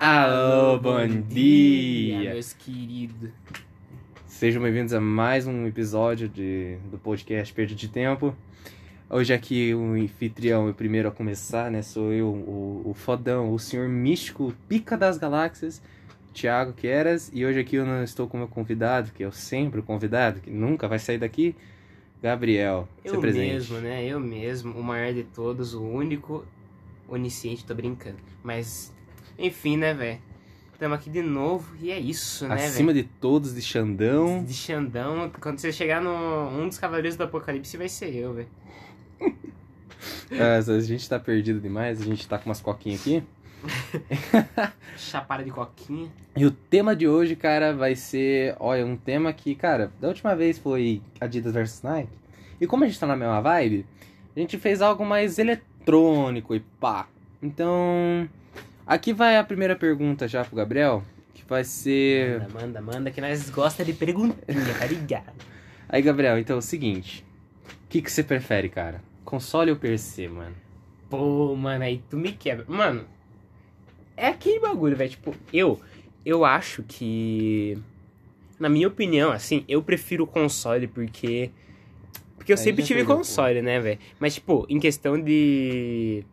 Alô, bom dia! meus queridos. Sejam bem-vindos a mais um episódio de, do podcast Perda de Tempo. Hoje aqui o anfitrião, o primeiro a começar, né? Sou eu, o, o fodão, o senhor místico, pica das galáxias, Thiago Queras. E hoje aqui eu não estou com meu convidado, que é o sempre o convidado, que nunca vai sair daqui, Gabriel. Eu seu presente. mesmo, né? Eu mesmo, o maior de todos, o único, onisciente, tô brincando. Mas, enfim, né, velho? Estamos aqui de novo e é isso, né, Acima velho? de todos, de Xandão. De Xandão, quando você chegar no um dos Cavaleiros do Apocalipse, vai ser eu, velho. Ah, a gente tá perdido demais, a gente tá com umas coquinhas aqui. Chapada de coquinha. E o tema de hoje, cara, vai ser. Olha, um tema que, cara, da última vez foi Adidas versus Nike. E como a gente tá na mesma vibe, a gente fez algo mais eletrônico e pá. Então. Aqui vai a primeira pergunta já pro Gabriel. Que vai ser. Manda, manda, manda, que nós gosta de perguntinha, tá ligado? Aí, Gabriel, então é o seguinte. O que, que você prefere, cara? Console ou PC, mano? Pô, mano, aí tu me quebra. Mano, é aquele bagulho, velho. Tipo, eu, eu acho que. Na minha opinião, assim, eu prefiro o console porque. Porque eu Aí sempre tive console, né, velho? Mas, tipo, em questão de.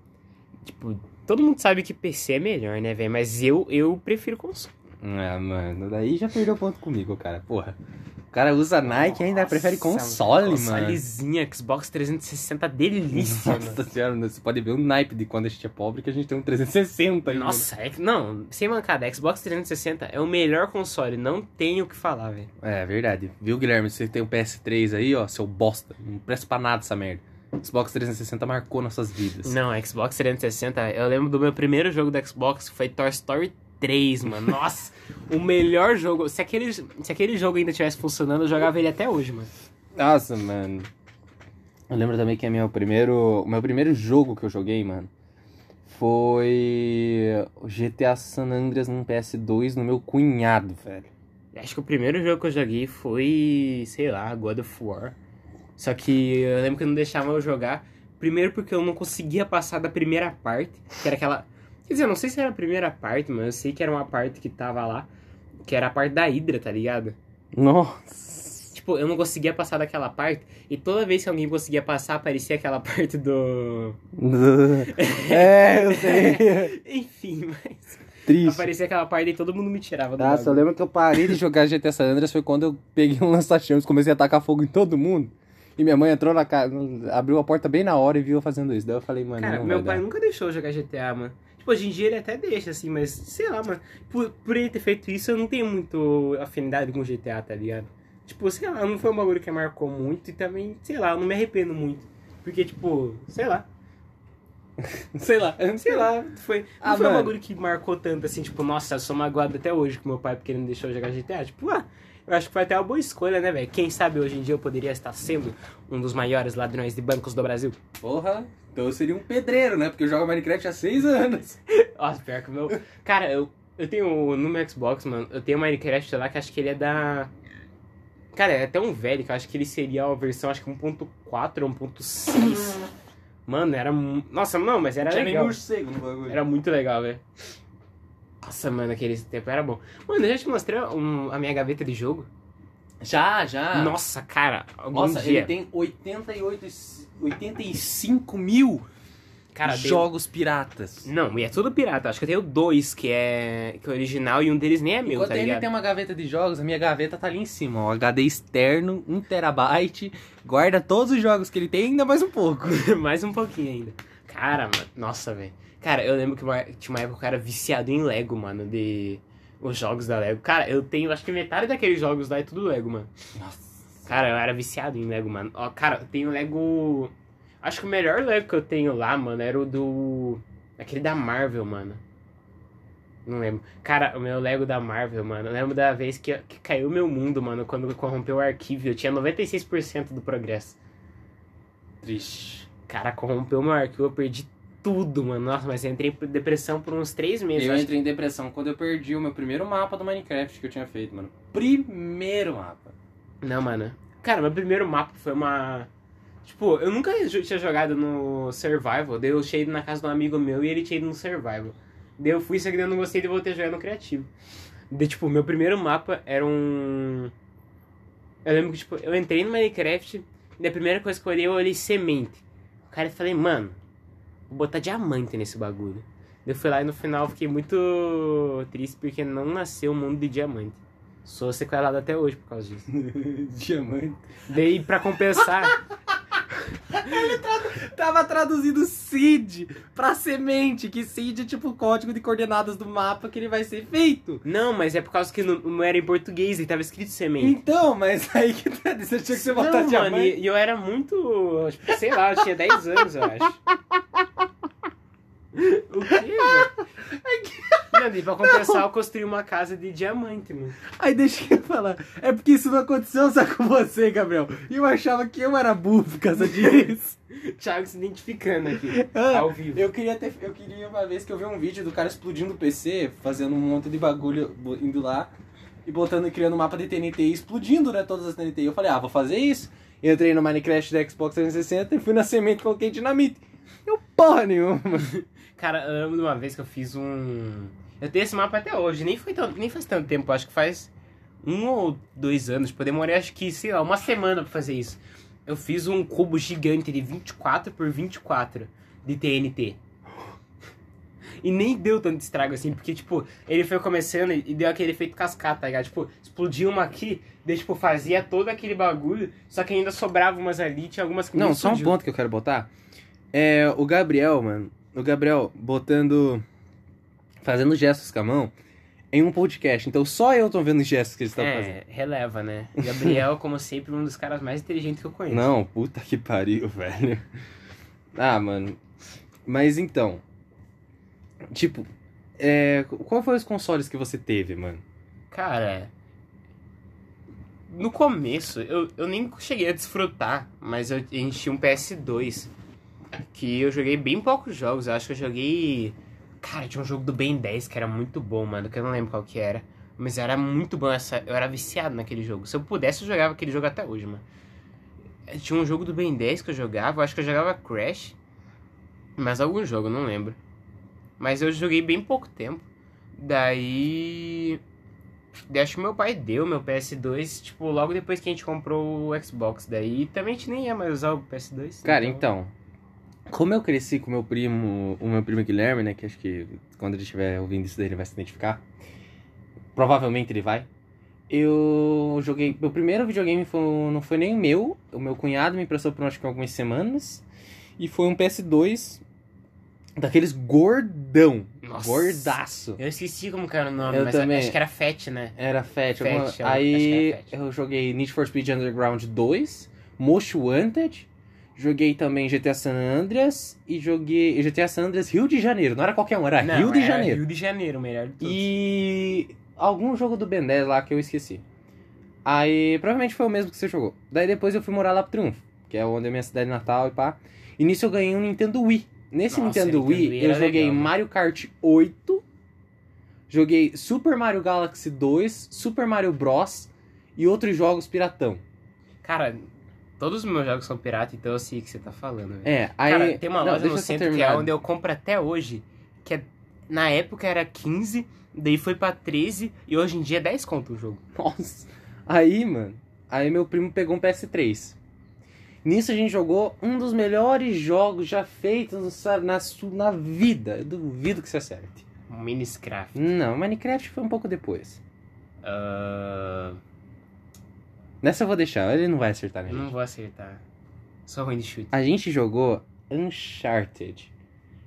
Tipo, todo mundo sabe que PC é melhor, né, velho? Mas eu, eu prefiro console. Ah, mano, daí já perdeu ponto comigo, cara. Porra. O cara usa Nike e ainda prefere console, mano. Consolezinha, Xbox 360, delícia, mano. Nossa senhora, você pode ver o naipe de quando a gente é pobre que a gente tem um 360 ainda. Nossa, é que, não, sem mancada, Xbox 360 é o melhor console, não tenho o que falar, velho. É verdade. Viu, Guilherme? Você tem um PS3 aí, ó, seu bosta. Não presta pra nada essa merda. Xbox 360 marcou nossas vidas. Não, Xbox 360, eu lembro do meu primeiro jogo do Xbox, que foi Toy Story 3, mano. Nossa, o melhor jogo. Se aquele, se aquele jogo ainda estivesse funcionando, eu jogava ele até hoje, mano. Nossa, mano. Eu lembro também que é meu primeiro, o meu primeiro jogo que eu joguei, mano, foi o GTA San Andreas num PS2 no meu cunhado, velho. Acho que o primeiro jogo que eu joguei foi, sei lá, God of War. Só que eu lembro que não deixavam eu jogar. Primeiro porque eu não conseguia passar da primeira parte, que era aquela. Quer dizer, eu não sei se era a primeira parte, mas eu sei que era uma parte que tava lá, que era a parte da Hydra, tá ligado? Nossa. Tipo, eu não conseguia passar daquela parte, e toda vez que alguém conseguia passar, aparecia aquela parte do. é, eu sei. Enfim, mas. Triste. Aparecia aquela parte e todo mundo me tirava do eu bagulho. lembro que eu parei de jogar GTA San Andreas foi quando eu peguei um lança-chamas e comecei a tacar fogo em todo mundo. E minha mãe entrou na casa, abriu a porta bem na hora e viu eu fazendo isso. Daí eu falei, mano, Cara, meu pai dar. nunca deixou jogar GTA, mano. Tipo, hoje em dia ele até deixa, assim, mas sei lá, mano. Por, por ele ter feito isso, eu não tenho muito afinidade com GTA, tá ligado? Tipo, sei lá, não foi um bagulho que marcou muito e também, sei lá, eu não me arrependo muito. Porque, tipo, sei lá. sei lá, sei lá, foi, não Ah, foi um mano. bagulho que marcou tanto assim, tipo, nossa, eu sou magoado até hoje com meu pai porque ele não deixou eu jogar GTA. Tipo, ah, eu acho que foi até uma boa escolha, né, velho? Quem sabe hoje em dia eu poderia estar sendo um dos maiores ladrões de bancos do Brasil. Porra, então eu seria um pedreiro, né? Porque eu jogo Minecraft há seis anos. Nossa, pior que o meu. Cara, eu, eu tenho no meu Xbox, mano, eu tenho um Minecraft lá que acho que ele é da. Cara, é até um velho, que eu acho que ele seria a versão, acho que 1.4 ou 1.6. Mano, era. Nossa, não, mas era Tinha nem legal. morcego no bagulho. Era muito legal, velho. Nossa, mano, aquele tempo era bom. Mano, eu já te mostrei um- a minha gaveta de jogo. Já, já. Nossa, cara, Nossa, dia. ele tem 88, e- 85 mil Cara, jogos piratas. Não, e é tudo pirata. Acho que eu tenho dois que é, que é original e um deles nem é meu, Enquanto tá ele ligado? tem uma gaveta de jogos, a minha gaveta tá ali em cima, ó. HD externo, 1 terabyte, guarda todos os jogos que ele tem, ainda mais um pouco. Mais um pouquinho ainda. Cara, mano, nossa, velho. Cara, eu lembro que uma- tinha uma época que eu era viciado em Lego, mano, de os jogos da Lego. Cara, eu tenho, acho que metade daqueles jogos lá é tudo Lego, mano. Nossa. Cara, eu era viciado em Lego, mano. Ó, cara, eu tenho Lego. Acho que o melhor Lego que eu tenho lá, mano, era o do. Aquele da Marvel, mano. Não lembro. Cara, o meu Lego da Marvel, mano. Eu lembro da vez que, que caiu meu mundo, mano, quando corrompeu o arquivo. Eu tinha 96% do progresso. Triste. Cara, corrompeu meu arquivo, eu perdi tudo, mano. Nossa, mas eu entrei em depressão por uns três meses. Eu entrei em depressão quando eu perdi o meu primeiro mapa do Minecraft que eu tinha feito, mano. Primeiro mapa. Não, mano. Cara, meu primeiro mapa foi uma. Tipo, eu nunca tinha jogado no Survival. Daí eu tinha ido na casa de um amigo meu e ele tinha ido no Survival. Daí eu fui, só que eu não gostei de voltar a jogar no criativo. Daí, tipo, meu primeiro mapa era um. Eu lembro que, tipo, eu entrei no Minecraft e a primeira coisa que eu olhei, eu olhei semente. O cara falei, mano, vou botar diamante nesse bagulho. Eu fui lá e no final fiquei muito triste porque não nasceu o mundo de diamante. Sou sequelado até hoje por causa disso. Diamante. Daí, pra compensar, Tava traduzindo seed pra semente, que seed é tipo o código de coordenadas do mapa que ele vai ser feito. Não, mas é por causa que não, não era em português e tava escrito semente. Então, mas aí que tá, você tinha que não, mano, diamante. e, e eu era muito. sei lá, eu tinha 10 anos, eu acho. O quê, velho? Mano, e pra compensar, eu construí uma casa de diamante, mano. Aí deixa eu falar. É porque isso não aconteceu só com você, Gabriel. E eu achava que eu era burro por causa disso. Thiago se identificando aqui, Ah, ao vivo. Eu queria ter. Eu queria uma vez que eu vi um vídeo do cara explodindo o PC, fazendo um monte de bagulho, indo lá e botando, criando um mapa de TNT e explodindo, né, todas as TNT. E eu falei, ah, vou fazer isso. Entrei no Minecraft da Xbox 360 e fui na semente e coloquei dinamite. Eu porra nenhuma. Cara, eu lembro de uma vez que eu fiz um. Eu tenho esse mapa até hoje, nem, foi tão, nem faz tanto tempo, acho que faz um ou dois anos. Tipo, eu demorei acho que, sei lá, uma semana pra fazer isso. Eu fiz um cubo gigante de 24 por 24 de TNT. E nem deu tanto estrago assim, porque, tipo, ele foi começando e deu aquele efeito cascata, tá ligado? Tipo, explodiu uma aqui, daí, tipo, fazia todo aquele bagulho, só que ainda sobrava umas ali, tinha algumas que Não, nem só um ponto que eu quero botar. É o Gabriel, mano. O Gabriel botando. Fazendo gestos com a mão em um podcast. Então só eu tô vendo os gestos que ele está fazendo. É, releva, né? Gabriel, como sempre, um dos caras mais inteligentes que eu conheço. Não, puta que pariu, velho. Ah, mano. Mas então. Tipo, é, qual foi os consoles que você teve, mano? Cara, no começo, eu, eu nem cheguei a desfrutar, mas eu, tinha um PS2, que eu joguei bem poucos jogos. Eu acho que eu joguei... Cara, tinha um jogo do Ben 10 que era muito bom, mano, que eu não lembro qual que era. Mas era muito bom, essa, eu era viciado naquele jogo. Se eu pudesse, eu jogava aquele jogo até hoje, mano. Tinha um jogo do Ben 10 que eu jogava, eu acho que eu jogava Crash. Mas algum jogo, não lembro. Mas eu joguei bem pouco tempo. Daí. Daí acho que meu pai deu meu PS2, tipo, logo depois que a gente comprou o Xbox. Daí também a gente nem ia mais usar o PS2. Cara, então. Como eu cresci com meu primo, o meu primo Guilherme, né? Que acho que quando ele estiver ouvindo isso daí ele vai se identificar. Provavelmente ele vai. Eu joguei. Meu primeiro videogame foi, não foi nem o meu. O meu cunhado me emprestou por acho que algumas semanas. E foi um PS2 daqueles gordão. Nossa. Gordaço. Eu esqueci como que era o nome, Eu mas também. acho que era Fat, né? Era Fat. Fat, alguma- eu Aí era Fat. eu joguei Need for Speed Underground 2, Most Wanted, joguei também GTA San Andreas e joguei GTA San Andreas Rio de Janeiro. Não era qualquer um, era Não, Rio de era Janeiro. Rio de Janeiro, melhor de todos. E algum jogo do Ben 10 lá que eu esqueci. Aí provavelmente foi o mesmo que você jogou. Daí depois eu fui morar lá pro Triunfo, que é onde é minha cidade natal e pá. E nisso eu ganhei um Nintendo Wii. Nesse Nossa, Nintendo Nintendo Wii eu joguei legal, né? Mario Kart 8, joguei Super Mario Galaxy 2, Super Mario Bros. e outros jogos piratão. Cara, todos os meus jogos são pirata, então eu sei o que você tá falando, velho. É, aí. Cara, tem uma Não, loja no centro que é onde eu compro até hoje, que é, na época era 15, daí foi pra 13 e hoje em dia é 10 conto o jogo. Nossa. Aí, mano. Aí meu primo pegou um PS3. Nisso a gente jogou um dos melhores jogos já feitos na, su- na vida. Eu duvido que você acerte. Miniscraft. Não, Minecraft foi um pouco depois. Ah, Nessa eu vou deixar, ele não vai acertar, né? não gente? vou acertar. Sou ruim de chute. A gente jogou Uncharted.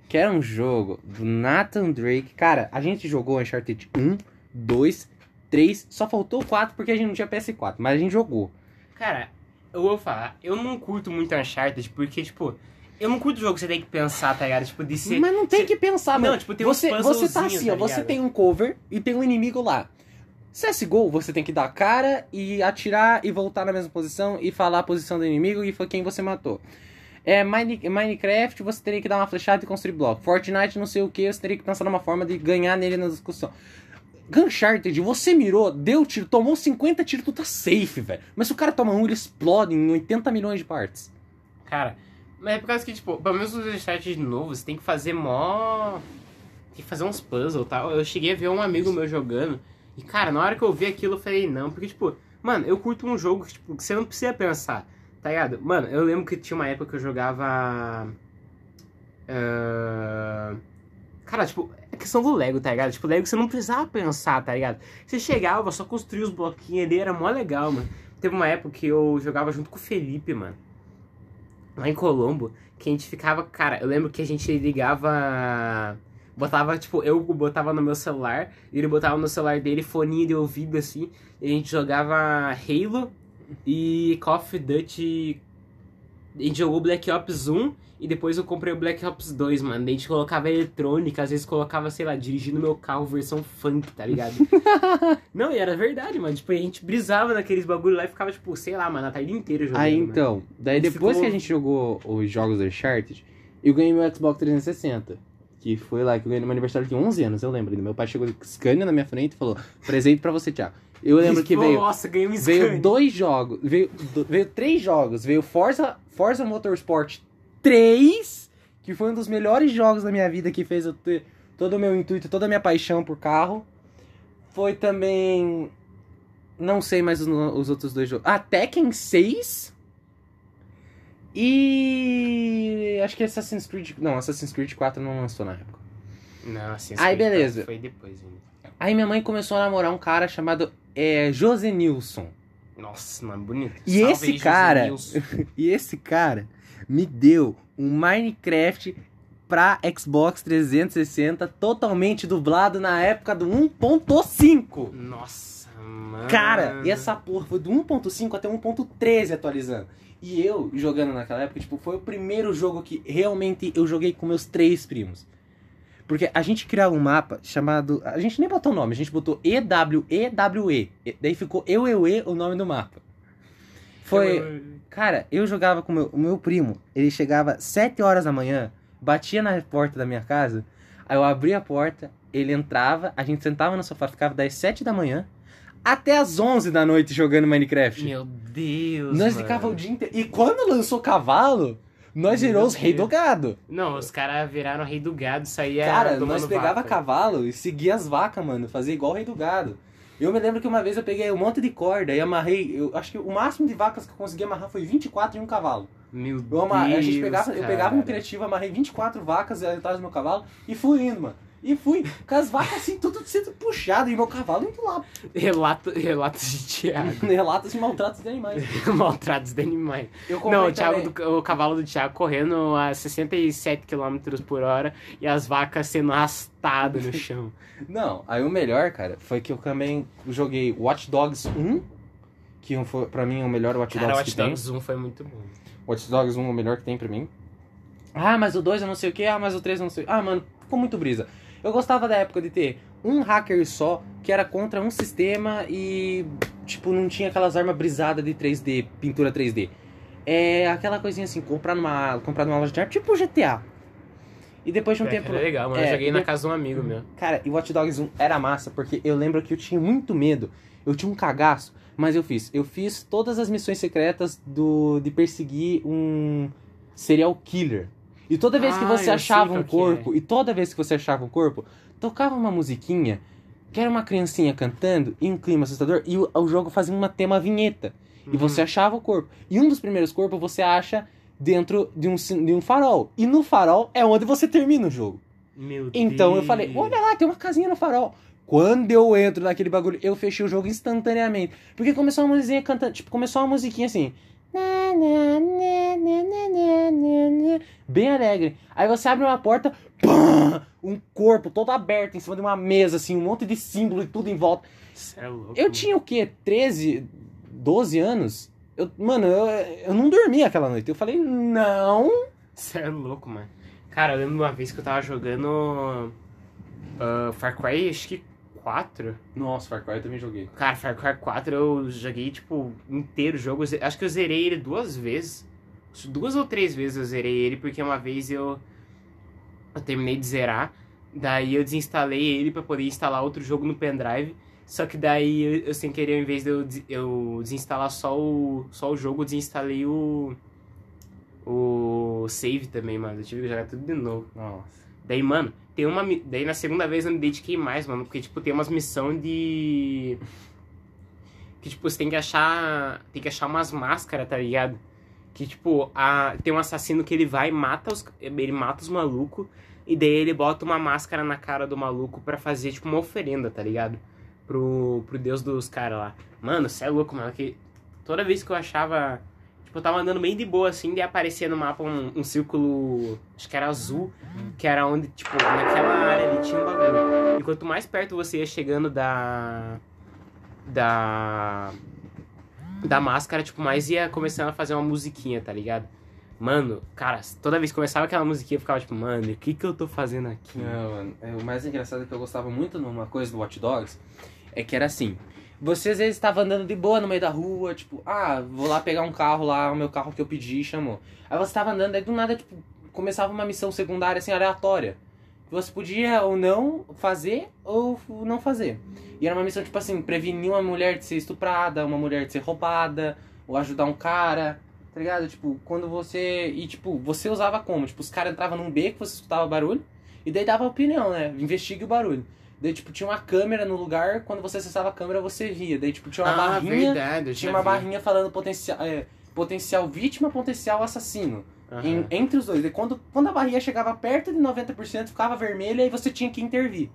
Que era um jogo do Nathan Drake. Cara, a gente jogou Uncharted 1, 2, 3. Só faltou o 4 porque a gente não tinha PS4. Mas a gente jogou. Cara, eu vou falar, eu não curto muito Uncharted porque, tipo, eu não curto jogo que você tem que pensar, tá ligado? Tipo, de ser. Mas não tem cê- que pensar, Não, mano. tipo, tem você, você tá assim, ó. tá Você ligado? tem um cover e tem um inimigo lá. CSGO, você tem que dar a cara e atirar e voltar na mesma posição e falar a posição do inimigo e foi quem você matou. É, Mine- Minecraft, você teria que dar uma flechada e construir bloco. Fortnite, não sei o que, você teria que pensar numa forma de ganhar nele na discussão. Uncharted, você mirou, deu tiro, tomou 50 tiros, tu tá safe, velho. Mas se o cara toma um, ele explode em 80 milhões de partes. Cara, mas é por causa que, tipo, pelo menos nos Uncharted novos, você tem que fazer mó. que fazer uns puzzles e tal. Eu cheguei a ver um amigo meu jogando. E, cara, na hora que eu vi aquilo, eu falei, não, porque, tipo, mano, eu curto um jogo que, tipo, que você não precisa pensar, tá ligado? Mano, eu lembro que tinha uma época que eu jogava. ah, Cara, tipo, é questão do Lego, tá ligado? Tipo, Lego você não precisava pensar, tá ligado? Você chegava, só construía os bloquinhos ali, era mó legal, mano. Teve uma época que eu jogava junto com o Felipe, mano. Lá em Colombo, que a gente ficava, cara, eu lembro que a gente ligava. Botava, tipo, eu botava no meu celular, e ele botava no celular dele foninho de ouvido assim, e a gente jogava Halo e Call of Duty. A gente jogou Black Ops 1 e depois eu comprei o Black Ops 2, mano. Daí a gente colocava eletrônica, às vezes colocava, sei lá, dirigindo meu carro versão funk, tá ligado? Não, e era verdade, mano. Tipo, a gente brisava naqueles bagulho lá e ficava, tipo, sei lá, mano, a tarde inteira jogando. Aí mano. então, daí Ficou- depois que a gente jogou os jogos do Uncharted, eu ganhei meu Xbox 360. Que foi lá que eu ganhei no meu aniversário de 11 anos, eu lembro. Meu pai chegou com Scania na minha frente e falou: presente pra você, Thiago. Eu lembro que veio, Nossa, ganhei um veio Scania. dois jogos, veio, do- veio três jogos. Veio Forza, Forza Motorsport 3, que foi um dos melhores jogos da minha vida, que fez eu ter todo o meu intuito, toda a minha paixão por carro. Foi também. Não sei mais os, os outros dois jogos. Ah, Tekken 6. E. Acho que Assassin's Creed. Não, Assassin's Creed 4 não lançou na época. Não, assim, Aí, esse beleza. Foi depois ainda. Aí minha mãe começou a namorar um cara chamado é, José Nilson. Nossa, mano, bonito. E Salve esse aí, cara-. E esse cara me deu um Minecraft pra Xbox 360 totalmente dublado na época do 1.5. Nossa, mano. Cara, e essa porra foi do 1.5 até 1.13 atualizando. E eu, jogando naquela época, tipo, foi o primeiro jogo que realmente eu joguei com meus três primos. Porque a gente criava um mapa chamado. A gente nem botou o nome, a gente botou EWEWE. E Daí ficou Eu, Eu, E o nome do mapa. Foi. Cara, eu jogava com o meu, o meu primo. Ele chegava 7 horas da manhã, batia na porta da minha casa. Aí eu abria a porta, ele entrava, a gente sentava no sofá, ficava das 7 da manhã até as 11 da noite jogando Minecraft. Meu Deus, nós mano. ficava o dia inteiro. E quando lançou cavalo, nós virou os rei do gado. Não, os caras viraram rei do gado, saía Cara, nós pegava vaca. cavalo e seguia as vacas, mano. Fazia igual o rei do gado. Eu me lembro que uma vez eu peguei um monte de corda e amarrei. Eu acho que o máximo de vacas que eu consegui amarrar foi 24 em um cavalo. Meu Eu, Deus, a gente pegava, eu pegava um cara. criativo, amarrei 24 vacas atrás do meu cavalo e fui indo, mano. E fui, com as vacas assim, tudo sendo puxado e meu cavalo indo lá. Relato, relatos de Thiago. Relatos de maltratos de animais. Maltratos de animais. Eu comprei Não, o, Thiago do- o cavalo do Thiago correndo a 67 km por hora e as vacas sendo arrastadas no chão. Não, aí o melhor, cara, foi que eu também joguei Watch Dogs 1, que foi, pra mim é o melhor Watch Cara, o Dogs Watch que tem. Dogs 1 foi muito bom. Watch Dogs 1 é o melhor que tem pra mim. Ah, mas o 2 eu não sei o que, ah, mas o 3 eu não sei. Ah, mano, ficou muito brisa. Eu gostava da época de ter um hacker só que era contra um sistema e, tipo, não tinha aquelas armas brisadas de 3D, pintura 3D. É aquela coisinha assim, comprar numa, comprar numa loja de arte, tipo GTA. E depois de um É, tempo. era legal, mano. é, eu joguei na casa de um amigo meu. Cara, e Watch Dogs 1 era massa, porque eu lembro que eu tinha muito medo. Eu tinha um cagaço, mas eu fiz. Eu fiz todas as missões secretas do de perseguir um serial killer. E toda vez que Ah, você eu achava um é. corpo, e toda vez que você achava um corpo, tocava uma musiquinha, que era uma criancinha cantando, e um clima assustador, e o, o jogo fazia uma tema vinheta. E Uhum. você achava o corpo. E um dos primeiros corpos você acha dentro de um, de um farol. E no farol é onde você termina o jogo. Meu Então eu Deus. falei, olha lá, tem uma casinha no farol. Quando eu entro naquele bagulho, eu fechei o jogo instantaneamente. Porque começou uma musiquinha cantando, tipo, começou uma musiquinha assim. Bem alegre. Aí você abre uma porta, pam, um corpo todo aberto em cima de uma mesa, assim, um monte de símbolo e tudo em volta. É louco. Eu tinha o quê? 13, 12 anos? Eu, mano, eu, eu não dormi aquela noite. Eu falei, não. Você é louco, mano. Cara, eu lembro de uma vez que eu tava jogando ah, Far Cry, acho que 4. Nossa, Far Cry eu também joguei. Cara, Far Cry 4 eu joguei, tipo, inteiro o jogo. Acho que eu zerei ele duas vezes. Duas ou três vezes eu zerei ele, porque uma vez eu, eu terminei de zerar. Daí eu desinstalei ele pra poder instalar outro jogo no pendrive. Só que daí eu, eu, sem querer, ao invés de eu, eu desinstalar só o, só o jogo, eu desinstalei o. O save também, mano. Eu tive que jogar tudo de novo. Nossa. Daí, mano, tem uma. Daí na segunda vez eu me dediquei mais, mano. Porque, tipo, tem umas missões de. Que, tipo, você tem que achar. Tem que achar umas máscaras, tá ligado? Que, tipo, a... tem um assassino que ele vai e mata os. Ele mata os malucos. E daí ele bota uma máscara na cara do maluco pra fazer, tipo, uma oferenda, tá ligado? Pro, pro deus dos caras lá. Mano, cê é louco, mano. Que toda vez que eu achava. Tipo, eu tava andando bem de boa assim, daí aparecia no mapa um, um círculo. Acho que era azul. Que era onde, tipo, naquela área ali tinha um bagulho. E quanto mais perto você ia chegando da. Da. Da máscara, tipo, mais ia começando a fazer uma musiquinha, tá ligado? Mano, cara, toda vez que começava aquela musiquinha, eu ficava tipo, mano, o que que eu tô fazendo aqui? Não, mano, é, o mais engraçado é que eu gostava muito numa coisa do Watch Dogs é que era assim. Você às vezes estava andando de boa no meio da rua, tipo, ah, vou lá pegar um carro lá, o meu carro que eu pedi chamou. Aí você tava andando, aí do nada, tipo, começava uma missão secundária assim, aleatória. Que você podia ou não fazer ou não fazer. E era uma missão, tipo assim, prevenir uma mulher de ser estuprada, uma mulher de ser roubada, ou ajudar um cara, tá ligado? Tipo, quando você. E tipo, você usava como? Tipo, os caras entravam num beco, você escutava barulho, e daí dava opinião, né? Investigue o barulho. Daí, tipo, tinha uma câmera no lugar, quando você acessava a câmera, você via. Daí, tipo, tinha uma ah, barrinha. verdade, Tinha uma vi. barrinha falando potencial, é, potencial vítima, potencial assassino. Aham. Em- entre os dois. E quando, quando a barrinha chegava perto de 90%, ficava vermelha e você tinha que intervir.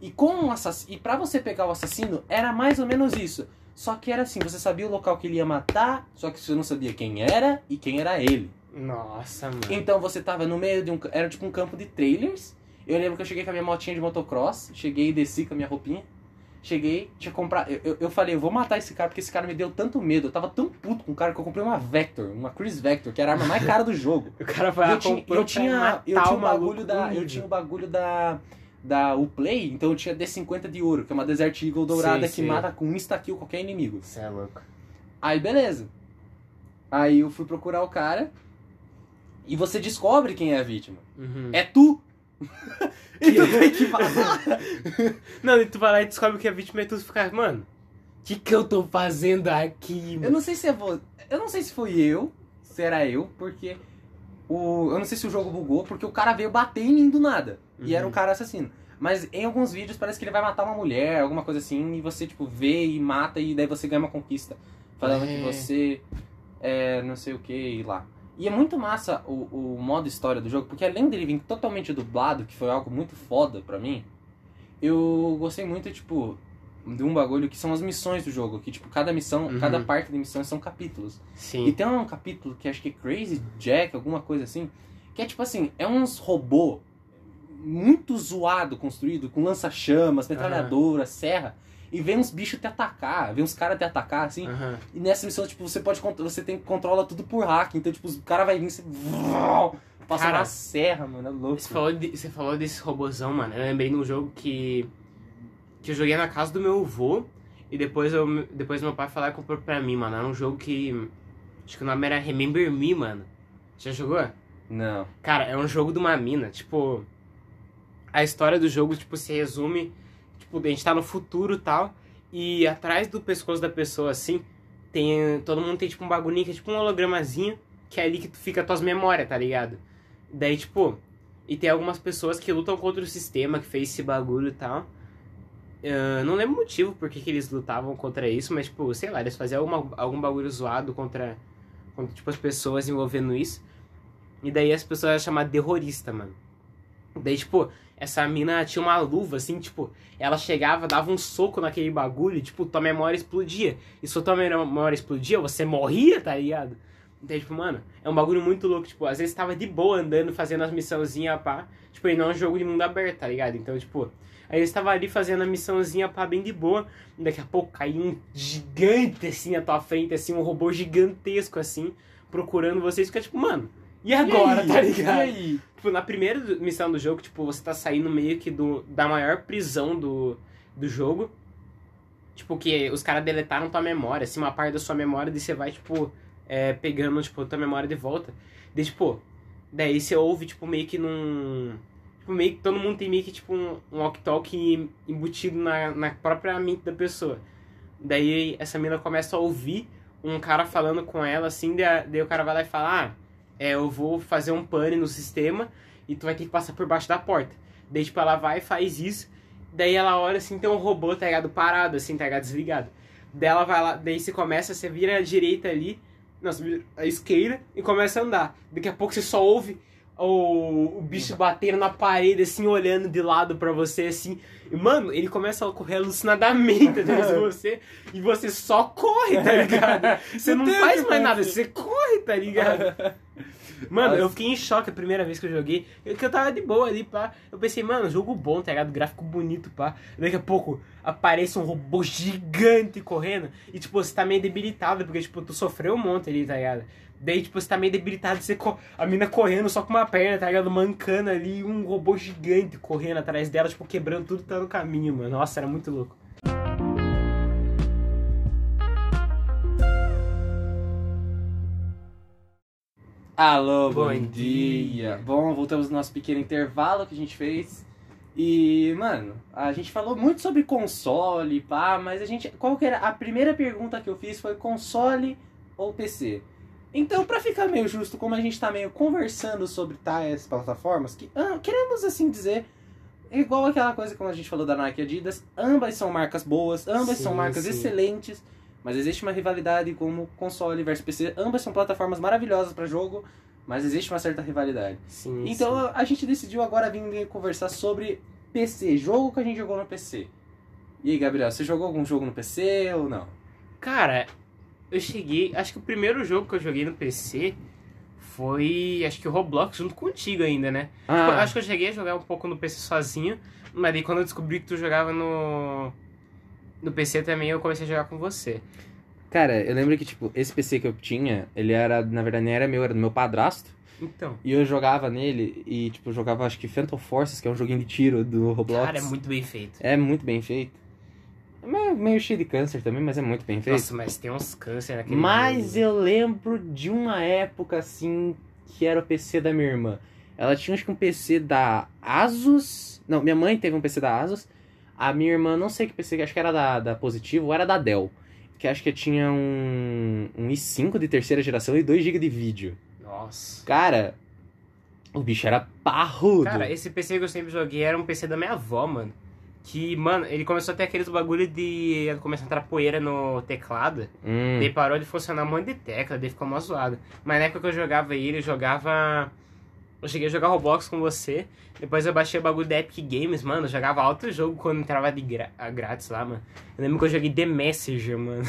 E com o assass... E pra você pegar o assassino, era mais ou menos isso. Só que era assim, você sabia o local que ele ia matar, só que você não sabia quem era e quem era ele. Nossa, mano. Então você tava no meio de um. Era tipo um campo de trailers. Eu lembro que eu cheguei com a minha motinha de motocross. Cheguei e desci com a minha roupinha. Cheguei, tinha comprado. Eu, eu, eu falei, eu vou matar esse cara porque esse cara me deu tanto medo. Eu tava tão puto com o cara que eu comprei uma Vector, uma Chris Vector, que era a arma mais cara do jogo. O cara vai eu tinha, eu tinha, eu tinha o bagulho da. Eu tinha o bagulho da. Da Uplay, então eu tinha D50 de ouro, que é uma Desert Eagle dourada Sei, que sei. mata com insta-kill qualquer inimigo. Você é louco. Aí beleza. Aí eu fui procurar o cara. E você descobre quem é a vítima. Uhum. É tu! e tu tem que vazar. Não, e tu vai lá e descobre que a vítima é tu ficar, mano, o que que eu tô fazendo aqui, Eu mano? não sei se é vo... Eu não sei se foi eu, se era eu, porque. O... Eu não sei se o jogo bugou, porque o cara veio bater em mim do nada. E Uhum. era o cara assassino. Mas em alguns vídeos parece que ele vai matar uma mulher, alguma coisa assim, e você, tipo, vê e mata e daí você ganha uma conquista. Falando É. que você é não sei o que e lá. E é muito massa o, o modo história do jogo, porque além dele vir totalmente dublado, que foi algo muito foda pra mim, eu gostei muito, tipo, de um bagulho que são as missões do jogo, que, tipo, cada missão, Uhum. cada parte da missão são capítulos. E Sim. tem um capítulo que acho que é Crazy Jack, alguma coisa assim, que é tipo assim, é uns robô muito zoado construído, com lança-chamas, metralhadora, serra, e vem uns bichos te atacar, vem uns caras te atacar, assim, Aham. e nessa missão, tipo, você pode você tem que controla tudo por hack, então, tipo, os cara vai vir, você passa Cara, uma serra, mano, é louco. Você falou, de- você falou desse robôzão, mano. Eu lembrei num jogo que. que eu joguei na casa do meu avô. E depois, eu, depois meu pai falou e comprou pra mim, mano. Era um jogo que. Acho que o nome era Remember Me, mano. Já jogou? Não. Cara, é um jogo de uma mina. Tipo. A história do jogo, tipo, se resume. Tipo, a gente tá no futuro e tal. E atrás do pescoço da pessoa, assim, tem. Todo mundo tem, tipo, um bagulhinho que é tipo um hologramazinho. Que é ali que tu fica tuas memórias, tá ligado? Daí, tipo. E tem algumas pessoas que lutam contra o sistema que fez esse bagulho e tal. Eu não lembro o motivo por que, que eles lutavam contra isso, mas, tipo, sei lá, eles faziam alguma, algum bagulho zoado contra, contra, tipo, as pessoas envolvendo isso. E daí as pessoas eram chamadas terrorista, mano. Daí, tipo, essa mina tinha uma luva, assim, tipo, ela chegava, dava um soco naquele bagulho e, tipo, tua memória explodia. E se tua memória explodia, você morria, tá ligado? Daí, tipo, mano, é um bagulho muito louco. Tipo, às vezes tava de boa andando, fazendo as missãozinhas, pá. Tipo, e não é um jogo de mundo aberto, tá ligado? Então, tipo, aí eles estavam ali fazendo a missãozinha, pá, bem de boa. Daqui a pouco caiu um gigante, assim, à tua frente, assim, um robô gigantesco, assim, procurando vocês. Fica tipo, mano, e agora, E tá ligado? E aí? Tipo, na primeira missão do jogo, tipo, você tá saindo meio que do, da maior prisão do, do jogo. Tipo, que os caras deletaram tua memória, assim, uma parte da sua memória, daí você vai, tipo, é, pegando, tipo, tua memória de volta. Daí, tipo, daí você ouve, tipo, meio que num... Tipo, meio que todo mundo tem meio que, tipo, um, um walkie-talkie embutido na, na própria mente da pessoa. Daí essa mina começa a ouvir um cara falando com ela, assim, daí, daí o cara vai lá e fala, ah, é, eu vou fazer um pane no sistema e tu vai ter que passar por baixo da porta. Daí, tipo, ela vai e faz isso. Daí ela olha assim, tem um robô, tá ligado? Parado, assim, tá ligado? Desligado. Daí ela vai lá, daí você começa, você vira a direita ali, não, você vira a esquerda e começa a andar. Daqui a pouco você só ouve o, o bicho batendo na parede, assim, olhando de lado pra você, assim. E, mano, ele começa a correr alucinadamente atrás de você e você só corre, tá ligado? Você não faz mais nada, você corre, tá ligado? Mano, eu fiquei em choque a primeira vez que eu joguei. Eu, que eu tava de boa ali, pá. Eu pensei, mano, jogo bom, tá ligado? Gráfico bonito, pá. Daqui a pouco aparece um robô gigante correndo. E, tipo, você tá meio debilitado, porque, tipo, tu sofreu um monte ali, tá ligado? Daí, tipo, você tá meio debilitado, você co- a mina correndo só com uma perna, tá ligado? Mancando ali, e um robô gigante correndo atrás dela, tipo, quebrando tudo que tá no caminho, mano. Nossa, era muito louco. Alô, bom, Bom dia. dia. Bom, voltamos no nosso pequeno intervalo que a gente fez. E, mano, a gente falou muito sobre console, pá, mas a gente. Qual que era? A primeira pergunta que eu fiz foi console ou PC? Então, pra ficar meio justo, como a gente tá meio conversando sobre tais plataformas, que ah, queremos assim dizer, igual aquela coisa como a gente falou da Nike e Adidas, ambas são marcas boas, ambas Sim, são marcas sim. excelentes, mas existe uma rivalidade como console versus PC. Ambas são plataformas maravilhosas pra jogo, mas existe uma certa rivalidade. Sim. Então a gente decidiu agora vir conversar sobre PC, jogo que a gente jogou no PC. E aí, Gabriel, você jogou algum jogo no PC ou não? Cara, eu cheguei. Acho que o primeiro jogo que eu joguei no PC foi. Acho que o Roblox junto contigo ainda, né? Tipo, eu acho que eu cheguei a jogar um pouco no PC sozinho, mas daí quando eu descobri que tu jogava no. No PC também eu comecei a jogar com você. Cara, eu lembro que, tipo, esse PC que eu tinha, ele era, na verdade, nem era meu, era do meu padrasto. Então. E eu jogava nele e, tipo, eu jogava, acho que Phantom Forces, que é um joguinho de tiro do Roblox. Cara, é muito bem feito. É muito bem feito. É meio, cheio de câncer também, mas é muito bem feito. Nossa, mas tem uns câncer naquele Mas eu lembro de uma época, assim, que era o PC da minha irmã. Ela tinha, acho que um PC da Asus. Não, minha mãe teve um PC da Asus. A minha irmã, não sei que PC, acho que era da, da Positivo ou era da Dell. Que acho que tinha um, um i5 de terceira geração e 2GB de vídeo. Nossa. Cara, o bicho era parrudo. Cara, esse PC que eu sempre joguei era um PC da minha avó, mano. Que, mano, ele começou a ter aqueles bagulho de começar a entrar poeira no teclado. Hum, Daí parou de funcionar um monte de tecla, daí ficou mó zoado. Mas na época que eu jogava ele, eu jogava. Eu cheguei a jogar Roblox com você. Depois eu baixei o bagulho da Epic Games, mano. Eu jogava alto jogo quando entrava de gra- grátis lá, mano. Eu lembro que eu joguei The Messenger, mano.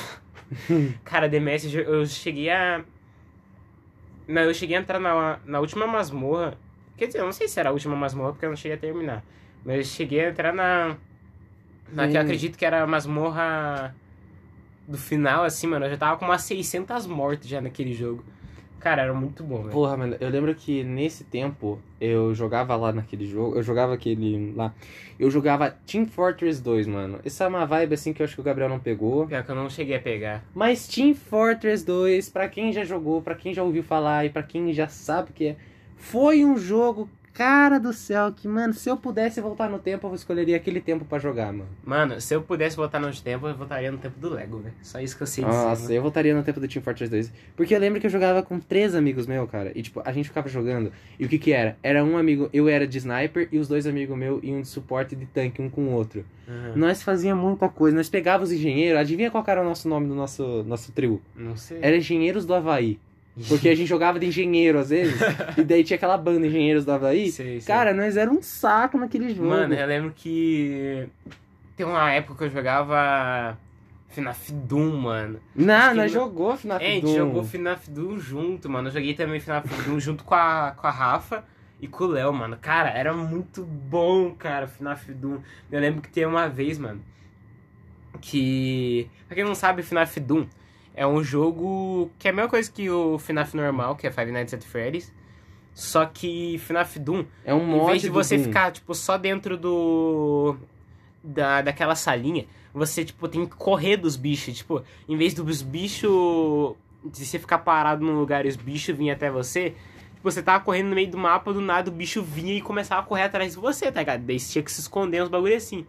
Cara, The Messenger, eu cheguei a. Não, eu cheguei a entrar na, na última masmorra. Quer dizer, eu não sei se era a última masmorra, porque eu não cheguei a terminar. Mas eu cheguei a entrar na. Na que eu acredito que era a masmorra do final, assim, mano. Eu já tava com umas 600 mortes já naquele jogo. Cara, era muito bom, velho. Porra, mano, eu lembro que nesse tempo eu jogava lá naquele jogo, eu jogava aquele lá. Eu jogava Team Fortress 2, mano. Essa é uma vibe assim que eu acho que o Gabriel não pegou. Pior que eu não cheguei a pegar. Mas Team Fortress 2, pra quem já jogou, pra quem já ouviu falar e pra quem já sabe o que é, foi um jogo, cara do céu, que, mano, se eu pudesse voltar no tempo, eu escolheria aquele tempo pra jogar, mano. Mano, se eu pudesse voltar no tempo, eu voltaria no tempo do Lego, velho. Só isso que eu sei dizer. Nossa, mano. eu voltaria no tempo do Team Fortress 2. Porque eu lembro que eu jogava com três amigos meus, cara. E, tipo, a gente ficava jogando. E o que que era? Era um amigo, eu era de sniper e os dois amigos meus iam de suporte de tanque um com o outro. Aham. Nós fazíamos muita coisa. Nós pegávamos os engenheiros. Adivinha qual era o nosso nome do nosso, nosso trio? Não sei. Era Engenheiros do Havaí. Porque a gente jogava de engenheiro às vezes. e daí tinha aquela banda Engenheiros do Havaí. Sei, sei. Cara, nós era um saco naquele jogo. Mano, eu lembro que. Tem uma época que eu jogava. FNAF Doom, mano. Não, nós jogou FNAF É, a gente Doom. jogou FNAF Doom junto, mano. Eu joguei também FNAF Doom junto com a, com a Rafa e com o Léo, mano. Cara, era muito bom, cara, FNAF Doom. Eu lembro que tem uma vez, mano, que... Pra quem não sabe, FNAF Doom é um jogo que é a mesma coisa que o FNAF normal, que é Five Nights at Freddy's. Só que FNAF Doom É um em mod vez de do você Doom. ficar, tipo, só dentro do. Da, daquela salinha, você, tipo, tem que correr dos bichos. Tipo, em vez dos bichos. De você ficar parado num lugar e os bichos vinham até você. Tipo, você tava correndo no meio do mapa, do nada o bicho vinha e começava a correr atrás de você, tá ligado? Daí você tinha que se esconder uns bagulho assim.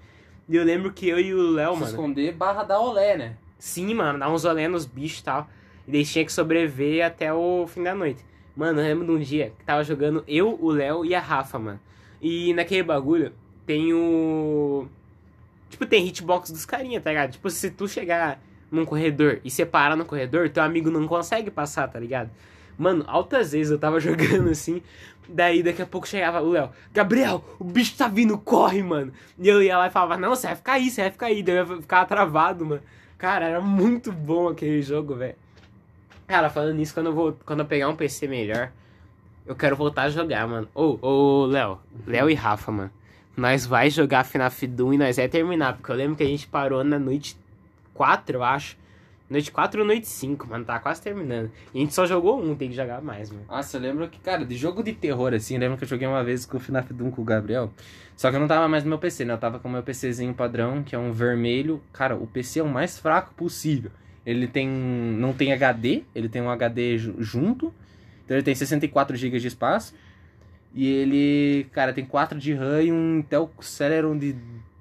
E eu lembro que eu e o Léo, Se mano. esconder barra da olé, né? Sim, mano, dar uns olé nos bichos e tal. E daí tinha que sobreviver até o fim da noite. Mano, eu lembro de um dia que tava jogando eu, o Léo e a Rafa, mano. E naquele bagulho tem o. Tipo, tem hitbox dos carinha, tá ligado? Tipo, se tu chegar num corredor e separar no corredor, teu amigo não consegue passar, tá ligado? Mano, altas vezes eu tava jogando assim, daí daqui a pouco chegava o Léo, Gabriel, o bicho tá vindo, corre, mano. E eu ia lá e falava, não, você vai ficar aí, você vai ficar aí. Daí eu ficar travado, mano. Cara, era muito bom aquele jogo, velho. Cara, falando nisso, quando eu, vou, quando eu pegar um PC melhor, eu quero voltar a jogar, mano. Ô, ô, Léo, Léo e Rafa, mano. Nós vai jogar FNAF Doom e nós vai terminar, porque eu lembro que a gente parou na noite 4, eu acho. Noite 4 ou noite 5, mano, tá quase terminando. E a gente só jogou um, tem que jogar mais, mano. Nossa, eu lembro que, cara, de jogo de terror, assim, lembro que eu joguei uma vez com o FNAF Doom com o Gabriel. Só que eu não tava mais no meu PC, né? Eu tava com o meu PCzinho padrão, que é um vermelho. Cara, o PC é o mais fraco possível. Ele tem. não tem HD, ele tem um HD ju- junto. Então ele tem 64 GB de espaço. E ele, cara, tem 4 de RAM e um Intel Celeron de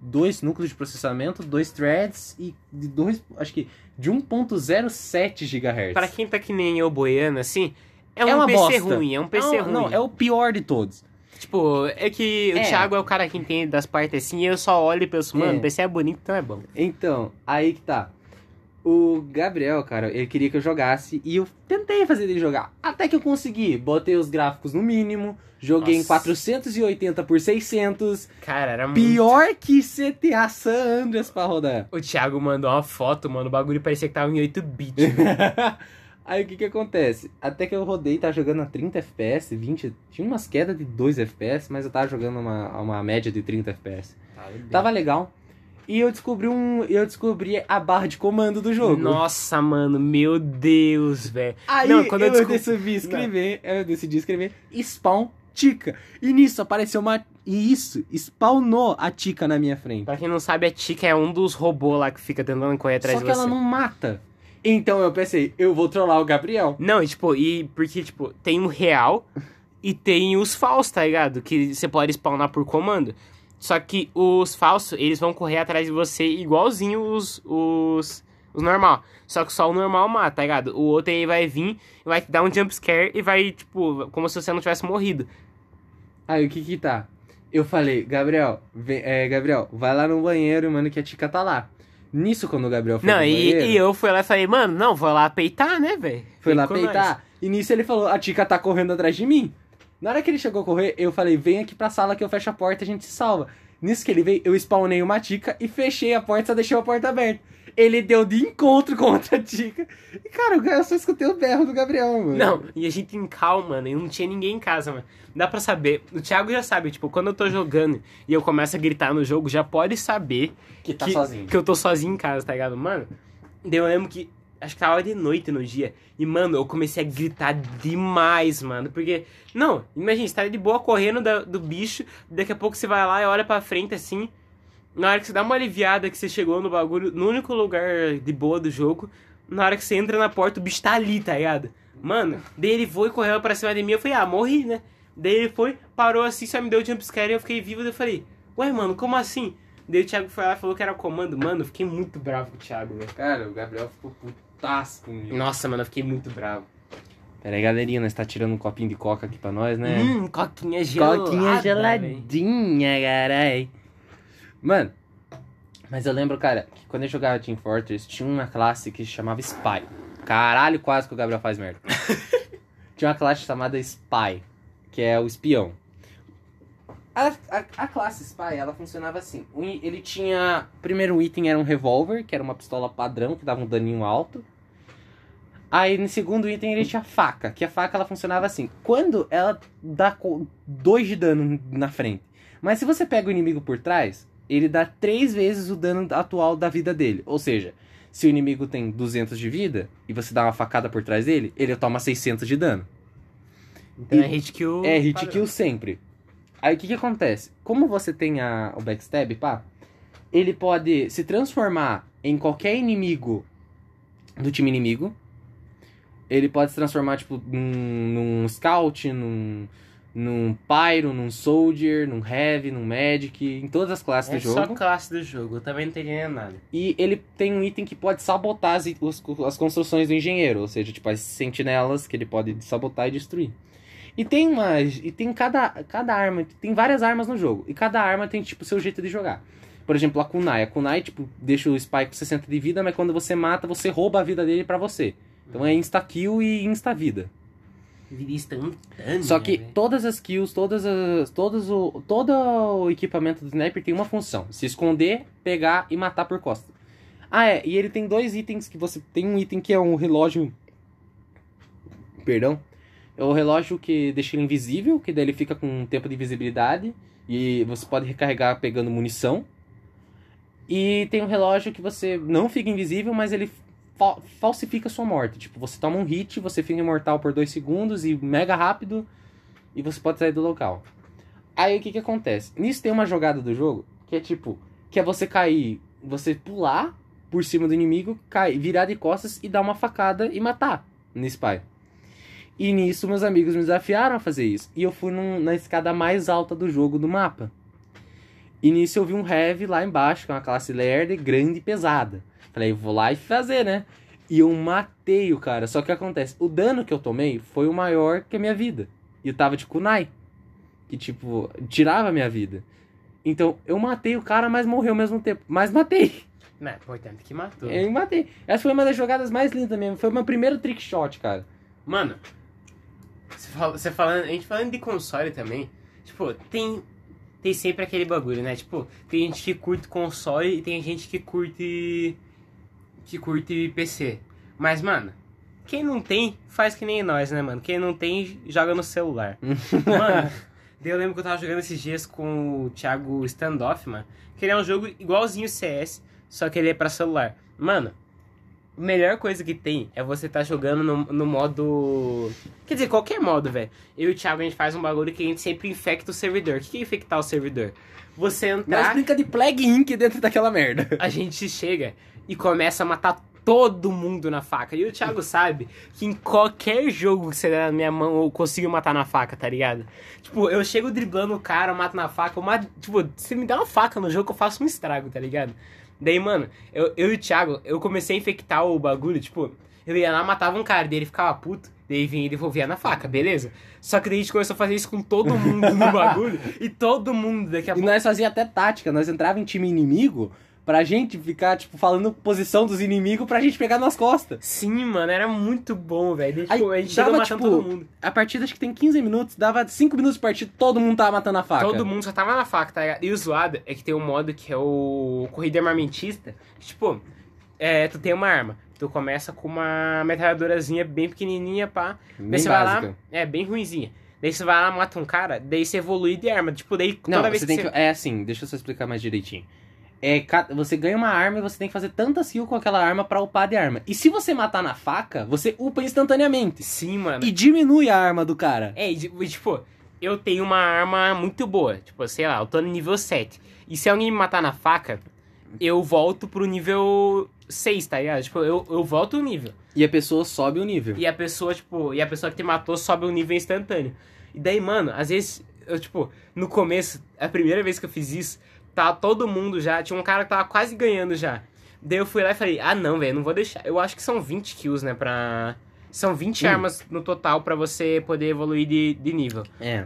dois núcleos de processamento, dois threads e de dois, acho que de 1.07 GHz. Pra quem tá que nem eu boiando, assim, é, É um PC bosta. ruim, é um PC não, ruim. Não, é o pior de todos. Tipo, é que o É. Thiago é o cara que entende das partes assim, e eu só olho e penso, mano, É. o PC é bonito, então é bom. Então, aí que tá. O Gabriel, cara, ele queria que eu jogasse e eu tentei fazer ele jogar. Até que eu consegui. Botei os gráficos no mínimo, joguei em Nossa. 480 por 600. Cara, era muito... Pior que CTA San Andreas pra rodar. O Thiago mandou uma foto, mano, o bagulho parecia que tava em 8 bits. Aí o que que acontece? Até que eu rodei, tava jogando a 30 FPS, 20. Tinha umas quedas de 2 FPS, mas eu tava jogando uma, uma média de 30 FPS. Tava legal. E eu descobri um. Eu descobri a barra de comando do jogo. Nossa, mano, meu Deus, velho. Aí Não, quando eu eu, descob- decidi escrever, eu decidi escrever spawn tica. E nisso apareceu uma. E isso, spawnou a tica na minha frente. Pra quem não sabe, a Tika é um dos robôs lá que fica tentando correr atrás Só de que você. ela não mata. Então eu pensei, eu vou trollar o Gabriel. Não, e tipo, e porque, tipo, tem o real e tem os falsos, tá ligado? Que você pode spawnar por comando. Só que os falsos, eles vão correr atrás de você igualzinho os, os, os normal. Só que só o normal mata, tá ligado? O outro aí vai vir, vai te dar um jump scare e vai, tipo, como se você não tivesse morrido. Aí o que que tá? Eu falei, Gabriel, vem- é, Gabriel, vai lá no banheiro, mano, que a tica tá lá. Nisso, quando o Gabriel foi Não, no e, banheiro, e eu fui lá e falei, mano, não, vou lá peitar, né, velho? foi lá peitar. E nisso ele falou, a tica tá correndo atrás de mim. Na hora que ele chegou a correr, eu falei, vem aqui pra sala que eu fecho a porta e a gente se salva. Nisso que ele veio, eu spawnei uma tica e fechei a porta, só deixei a porta aberta. Ele deu de encontro com outra tica. E, cara, eu só escutei o berro do Gabriel, mano. Não, e a gente em calma, mano, e não tinha ninguém em casa, mano. Dá pra saber, o Thiago já sabe, tipo, quando eu tô jogando e eu começo a gritar no jogo, já pode saber que tá que, sozinho. que eu tô sozinho em casa, tá ligado? Mano, eu lembro que, acho que tava de noite no dia, e, mano, eu comecei a gritar demais, mano, porque, não, imagina, você tá de boa correndo da- do bicho, daqui a pouco você vai lá e olha pra frente, assim, na hora que você dá uma aliviada que você chegou no bagulho, no único lugar de boa do jogo, na hora que você entra na porta, o bicho tá ali, tá ligado? Mano, daí ele foi, correu pra cima de mim, eu falei, ah, morri, né? Daí ele foi, parou assim, só me deu jumpscare e eu fiquei vivo, daí eu falei, ué, mano, como assim? Daí o Thiago foi lá e falou que era comando, mano, eu fiquei muito bravo com o Thiago, velho. Cara, o Gabriel ficou putaço comigo. Nossa, mano, eu fiquei muito bravo. Pera aí, galerinha, nós tá tirando um copinho de coca aqui pra nós, né? Hum, coquinha gelada. Coquinha geladinha, carai. Mano, mas eu lembro, cara, que quando eu jogava Team Fortress, tinha uma classe que se chamava Spy. Caralho, quase que o Gabriel faz merda. tinha uma classe chamada Spy, que é o espião. A, a, a classe Spy, ela funcionava assim. Ele tinha. O primeiro item era um revólver, que era uma pistola padrão, que dava um daninho alto. Aí no segundo item ele tinha faca, que a faca ela funcionava assim. Quando ela dá 2 de dano na frente. Mas se você pega o inimigo por trás, ele dá três vezes o dano atual da vida dele. Ou seja, se o inimigo tem 200 de vida e você dá uma facada por trás dele, ele toma 600 de dano. Então E- é hit kill. É hit padrão. kill sempre. Aí o que que acontece? Como você tem a, o backstab, pá, ele pode se transformar em qualquer inimigo do time inimigo. Ele pode se transformar, tipo, num, num scout, num, num Pyro, num Soldier, num Heavy, num Magic, em todas as classes É do só jogo. classe do jogo, eu também não entendi nada. E ele tem um item que pode sabotar as, os- as construções do engenheiro, ou seja, tipo as sentinelas que ele pode sabotar e destruir. E tem mais, e tem cada, cada arma, tem várias armas no jogo, e cada arma tem tipo seu jeito de jogar. Por exemplo, a Kunai, a Kunai tipo deixa o Spike com 60 de vida, mas quando você mata, você rouba a vida dele pra você. Então é insta kill e insta vida. Vida instantânea. Só que velho. todas as kills, todas as, todos o, todo o equipamento do sniper tem uma função: se esconder, pegar e matar por costa. Ah, é, e ele tem dois itens que você. Tem um item que é um relógio. Perdão. É o relógio que deixa ele invisível, que daí ele fica com um tempo de invisibilidade. E você pode recarregar pegando munição. E tem um relógio que você não fica invisível, mas ele fa- falsifica sua morte. Tipo, você toma um hit, você fica imortal por dois segundos e mega rápido. E você pode sair do local. Aí o que que acontece? Nisso tem uma jogada do jogo que é tipo, que é você cair, você pular por cima do inimigo, cair, virar de costas e dar uma facada e matar no spy. E nisso meus amigos me desafiaram a fazer isso. E eu fui num- na escada mais alta do jogo do mapa. E nisso eu vi um heavy lá embaixo, que é uma classe lerda, grande e pesada. Falei, vou lá e fazer, né? E eu matei o cara. Só que o que acontece? O dano que eu tomei foi o maior que a minha vida. E eu tava de kunai. Que, tipo, tirava a minha vida. Então, eu matei o cara, mas morreu ao mesmo tempo. Mas matei. Não, é importante que matou. Eu matei. Essa foi uma das jogadas mais lindas mesmo. Foi o meu primeiro trick shot, cara. Mano, você, fala- você falando, a gente falando de console também, tipo, tem, tem sempre aquele bagulho, né? Tipo, tem gente que curte console e tem gente que curte. que curte PC. Mas, mano, quem não tem, faz que nem nós, né, mano? Quem não tem, joga no celular. mano, eu lembro que eu tava jogando esses dias com o Thiago Standoff, mano. Que ele é um jogo igualzinho o CS, só que ele é pra celular. Mano, melhor coisa que tem é você tá jogando no, no modo. Quer dizer, qualquer modo, velho. Eu e o Thiago a gente faz um bagulho que a gente sempre infecta o servidor. O que é infectar o servidor? Você Nós entrar, brinca de Plague Inc dentro daquela merda. a gente chega e começa a matar todo mundo na faca. E o Thiago sabe que em qualquer jogo que você der na minha mão eu consigo matar na faca, tá ligado? Tipo, eu chego driblando o cara, eu mato na faca, eu mato, tipo, se me dá uma faca no jogo eu faço um estrago, tá ligado? Daí, mano, eu, eu e o Thiago, eu comecei a infectar o bagulho, tipo, eu ia lá, matava um cara, daí ele ficava puto, daí vinha e devolvia na faca, beleza? Só que daí a gente começou a fazer isso com todo mundo no bagulho, e todo mundo daqui a E pouco. nós fazia até tática. Nós entrava em time inimigo pra gente ficar, tipo, falando posição dos inimigos pra gente pegar nas costas. Sim, mano, era muito bom, velho. Tipo, a gente dava, matando tipo, todo mundo. A partida acho que tem 15 minutos, dava 5 minutos de partida, todo mundo tava matando a faca. Todo mundo só tava na faca, tá ligado? E o zoado é que tem um modo que é o Corrida Armamentista. que, Tipo, é, tu tem uma arma. Tu começa com uma metralhadorazinha bem pequenininha, pá. Bem daí você vai lá, é, bem ruinzinha. Daí você vai lá, mata um cara, daí você evolui de arma. Tipo, daí toda Não, vez você que tem você... que. É assim, deixa eu só explicar mais direitinho. É, você ganha uma arma e você tem que fazer tantas kills com aquela arma pra upar de arma. E se você matar na faca, você upa instantaneamente. Sim, mano. E diminui a arma do cara. É, tipo, eu tenho uma arma muito boa. Tipo, sei lá, eu tô no nível 7. E se alguém me matar na faca, eu volto pro nível 6, tá ligado? Tipo, eu, eu volto o nível. E a pessoa sobe o nível. E a pessoa, tipo, e a pessoa que te matou sobe um nível instantâneo. E daí, mano, às vezes, eu, tipo, no começo, a primeira vez que eu fiz isso, tava todo mundo já, tinha um cara que tava quase ganhando já. Daí eu fui lá e falei, ah não, velho, não vou deixar. Eu acho que são 20 kills, né, pra... São 20 Hum. armas no total pra você poder evoluir de, de nível. É.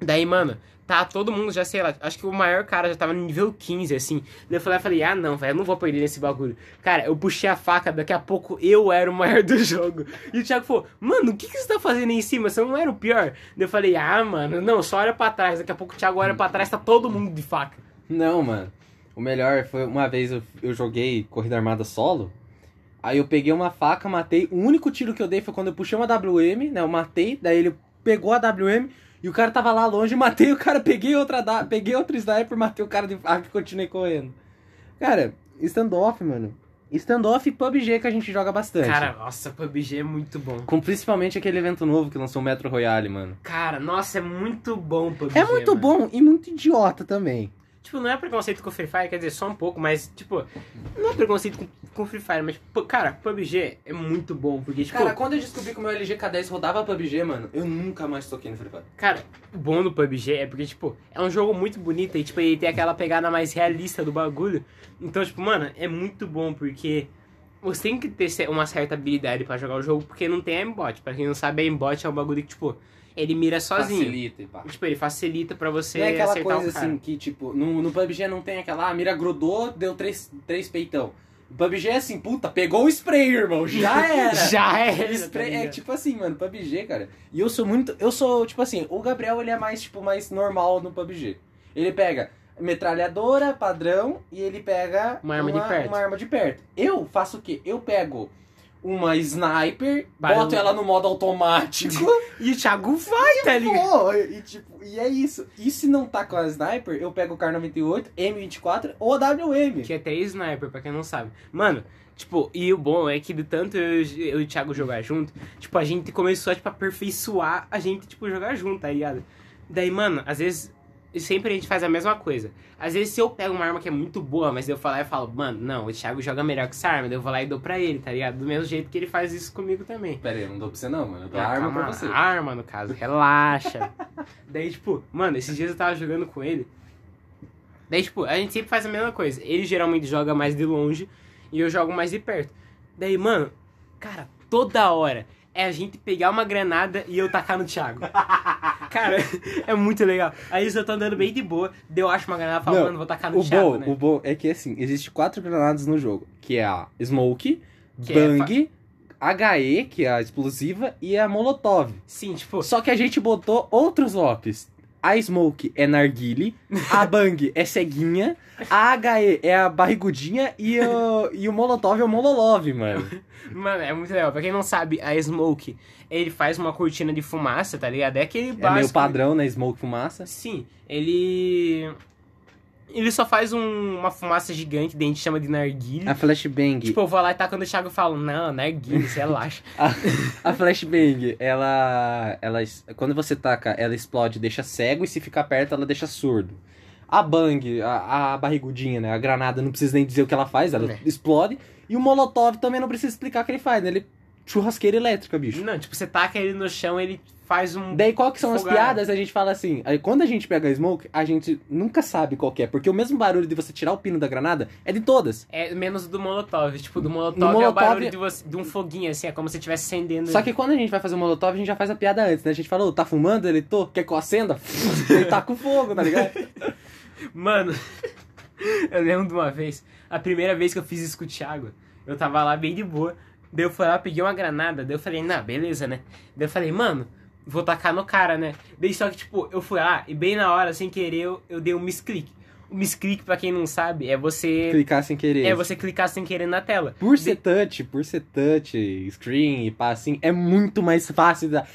Daí, mano, tá todo mundo já, sei lá, acho que o maior cara já tava no nível 15, assim. Daí eu falei, eu falei ah, não, velho, eu não vou perder nesse bagulho. Cara, eu puxei a faca, daqui a pouco eu era o maior do jogo. E o Thiago falou, mano, o que, que você tá fazendo aí em cima? Você não era o pior? Daí eu falei, ah, mano, não, só olha pra trás. Daqui a pouco o Thiago olha pra trás, tá todo mundo de faca. Não, mano. O melhor foi uma vez eu, eu joguei Corrida Armada solo. Aí eu peguei uma faca, matei. O único tiro que eu dei foi quando eu puxei uma WM, né? Eu matei, daí ele pegou a WM e o cara tava lá longe, matei o cara, peguei outra da, peguei outro sniper, matei o cara de faca e continuei correndo. Cara, standoff, mano. Standoff e PUBG que a gente joga bastante. Cara, nossa, PUBG é muito bom. Com principalmente aquele evento novo que lançou o Metro Royale, mano. Cara, nossa, é muito bom PUBG. É muito mano. bom e muito idiota também. Tipo, não é preconceito com o Free Fire, quer dizer, só um pouco, mas, tipo, não é preconceito com, com o Free Fire, mas, tipo, cara, PUBG é muito bom, porque, tipo, Cara, quando eu descobri que o meu LG K10 rodava PUBG, mano, eu nunca mais toquei no Free Fire. Cara, o bom do PUBG é porque, tipo, é um jogo muito bonito e, tipo, ele tem aquela pegada mais realista do bagulho. Então, tipo, mano, é muito bom porque você tem que ter uma certa habilidade pra jogar o jogo, porque não tem aimbot. Pra quem não sabe, aimbot é um bagulho que, tipo, ele mira sozinho. Facilita e pá. Tipo, ele facilita pra você Não é aquela acertar coisa o cara. assim que, tipo, no, no PUBG não tem aquela, ah, mira grudou, deu três, três peitão. O PUBG é assim, puta, pegou o spray, irmão, já era. Já é, Spray é tipo assim, mano, PUBG, cara. E eu sou muito. Eu sou, tipo assim, o Gabriel ele é mais, tipo, mais normal no PUBG. Ele pega metralhadora padrão e ele pega Uma arma de perto. uma arma de perto. Eu faço o quê? Eu pego uma sniper, Barulho. boto ela no modo automático. E o Thiago vai, tá ligado? E, tipo, e é isso. E se não tá com a sniper, eu pego o Kar 98, M24 ou a WM. Que é até sniper, pra quem não sabe. Mano, tipo, e o bom é que de tanto eu, eu e o Thiago jogar junto, tipo, a gente começou a, tipo, aperfeiçoar a gente, tipo, jogar junto, tá ligado? Daí, mano, às vezes, sempre a gente faz a mesma coisa. Às vezes, se eu pego uma arma que é muito boa, mas eu falo e falo, mano, não, o Thiago joga melhor que essa arma, daí eu vou lá e dou pra ele, tá ligado? Do mesmo jeito que ele faz isso comigo também. Pera aí, eu não dou pra você não, mano. Eu dou Ah, a arma calma, pra você. Arma, no caso, relaxa. Daí, tipo, mano, esses dias eu tava jogando com ele. Daí, tipo, a gente sempre faz a mesma coisa. Ele geralmente joga mais de longe e eu jogo mais de perto. Daí, mano, cara, toda hora é a gente pegar uma granada e eu tacar no Thiago. Cara, é muito legal. Aí eu tô andando bem de boa, daí eu acho uma granada falo, Não, vou tacar no O Thiago, bom, né? o bom é que assim, existe quatro granadas no jogo, que é a Smoke, Que é Bang, HE, que é a explosiva, e a Molotov. Sim, tipo, Só que a gente botou outros lopes. A Smoke é narguile, a Bang é ceguinha, a HE é a barrigudinha e o, e o Molotov é o Mololove, mano. mano, é muito legal. Pra quem não sabe, a Smoke, ele faz uma cortina de fumaça, tá ligado? É aquele É básico. meio padrão, né? Smoke fumaça. Sim, ele. Ele só faz um- uma fumaça gigante, daí a gente chama de narguilha. A Flashbang. Tipo, eu vou lá e taco no Thiago e falo, não, narguilha, relaxa. A, a Flashbang, ela, ela. Quando você taca, ela explode, deixa cego, e se ficar perto, ela deixa surdo. A Bang, a, a barrigudinha, né? A granada, não precisa nem dizer o que ela faz, ela É. explode. E o Molotov também não precisa explicar o que ele faz, né? Ele. Churrasqueira elétrica, bicho. não, tipo, você taca ele no chão, ele faz um. Daí qual que são as Fogada. piadas? A gente fala assim, aí quando a gente pega a smoke, a gente nunca sabe qual que é, porque o mesmo barulho de você tirar o pino da granada é de todas. É menos do Molotov. Tipo, do Molotov, No é o Molotov- barulho de, você- de um foguinho, assim, é como se estivesse acendendo. Só que quando a gente vai fazer o molotov, a gente já faz a piada antes, né? A gente fala, ô, tá fumando? Ele, tô, quer que eu acenda? Ele tá com fogo, tá ligado? Mano, eu lembro de uma vez, a primeira vez que eu fiz isso com o Thiago, eu tava lá bem de boa, daí eu fui lá, peguei uma granada, daí eu falei, não, beleza, né? Daí eu falei, mano, vou tacar no cara, né? Daí só que, tipo, eu fui lá e bem na hora, sem querer, eu, eu dei um misclick. O misclick, pra quem não sabe, é você... Clicar sem querer. É você clicar sem querer na tela. Por ser touch, por ser touch, screen e pá, assim, é muito mais fácil. Da...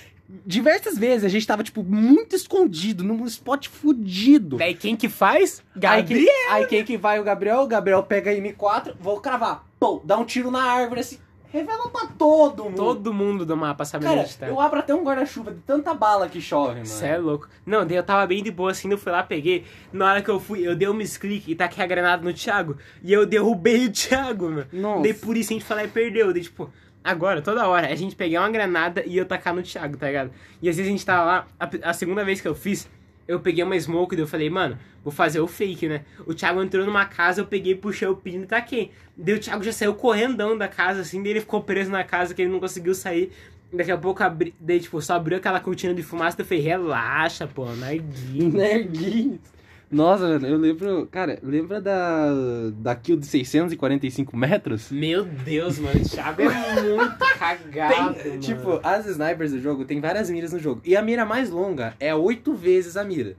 Diversas vezes a gente tava, tipo, muito escondido, num spot fudido. Daí quem que faz? Aí, Gabriel! que, aí quem que vai? O Gabriel. O Gabriel pega a M4, vou cravar. Pô, dá um tiro na árvore assim. Revela pra todo mundo. Todo mundo do mapa sabe Cara, onde tá. eu abro até um guarda-chuva de tanta bala que chove, mano. Cê é louco. Não, daí eu tava bem de boa assim, eu fui lá, peguei. Na hora que eu fui, eu dei um misclick e taquei a granada no Thiago. E eu derrubei o Thiago, mano. Nossa. Daí por isso a gente lá e perdeu. Daí, tipo, agora, toda hora, a gente pegar uma granada e eu tacar no Thiago, tá ligado? E às vezes a gente tava lá, a, a segunda vez que eu fiz, eu peguei uma smoke e eu falei, mano, vou fazer o fake, né? O Thiago entrou numa casa, eu peguei, puxei o pino e taquei. Daí o Thiago já saiu correndão da casa, assim, daí ele ficou preso na casa, que ele não conseguiu sair. Daqui a pouco, abri, daí, tipo, só abriu aquela cortina de fumaça, daí eu falei, relaxa, pô, narguinho. Nerdinhos. Nossa, eu lembro. Cara, lembra da. Da kill de 645 metros? Meu Deus, mano, o Thiago é muito cagado, Tem, mano. tipo, as snipers do jogo tem várias miras no jogo. E a mira mais longa é oito vezes a mira.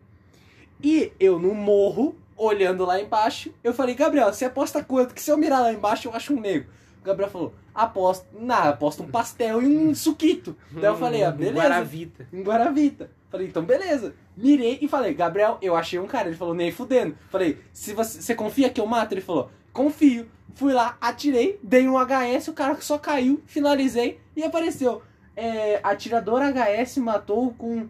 E eu no morro, olhando lá embaixo, eu falei, Gabriel, você aposta quanto? Que se eu mirar lá embaixo, eu acho um negro. O Gabriel falou, aposto. Não, aposto um pastel e um suquito. Daí eu falei, ah, Um beleza. Guaravita. Em Guaravita. Falei, então beleza. Mirei e falei, Gabriel, eu achei um cara. Ele falou, nem fudendo. Falei, se você, você confia que eu mato? Ele falou, confio. Fui lá, atirei, dei um HS, o cara só caiu, finalizei e apareceu. É, atirador HS matou com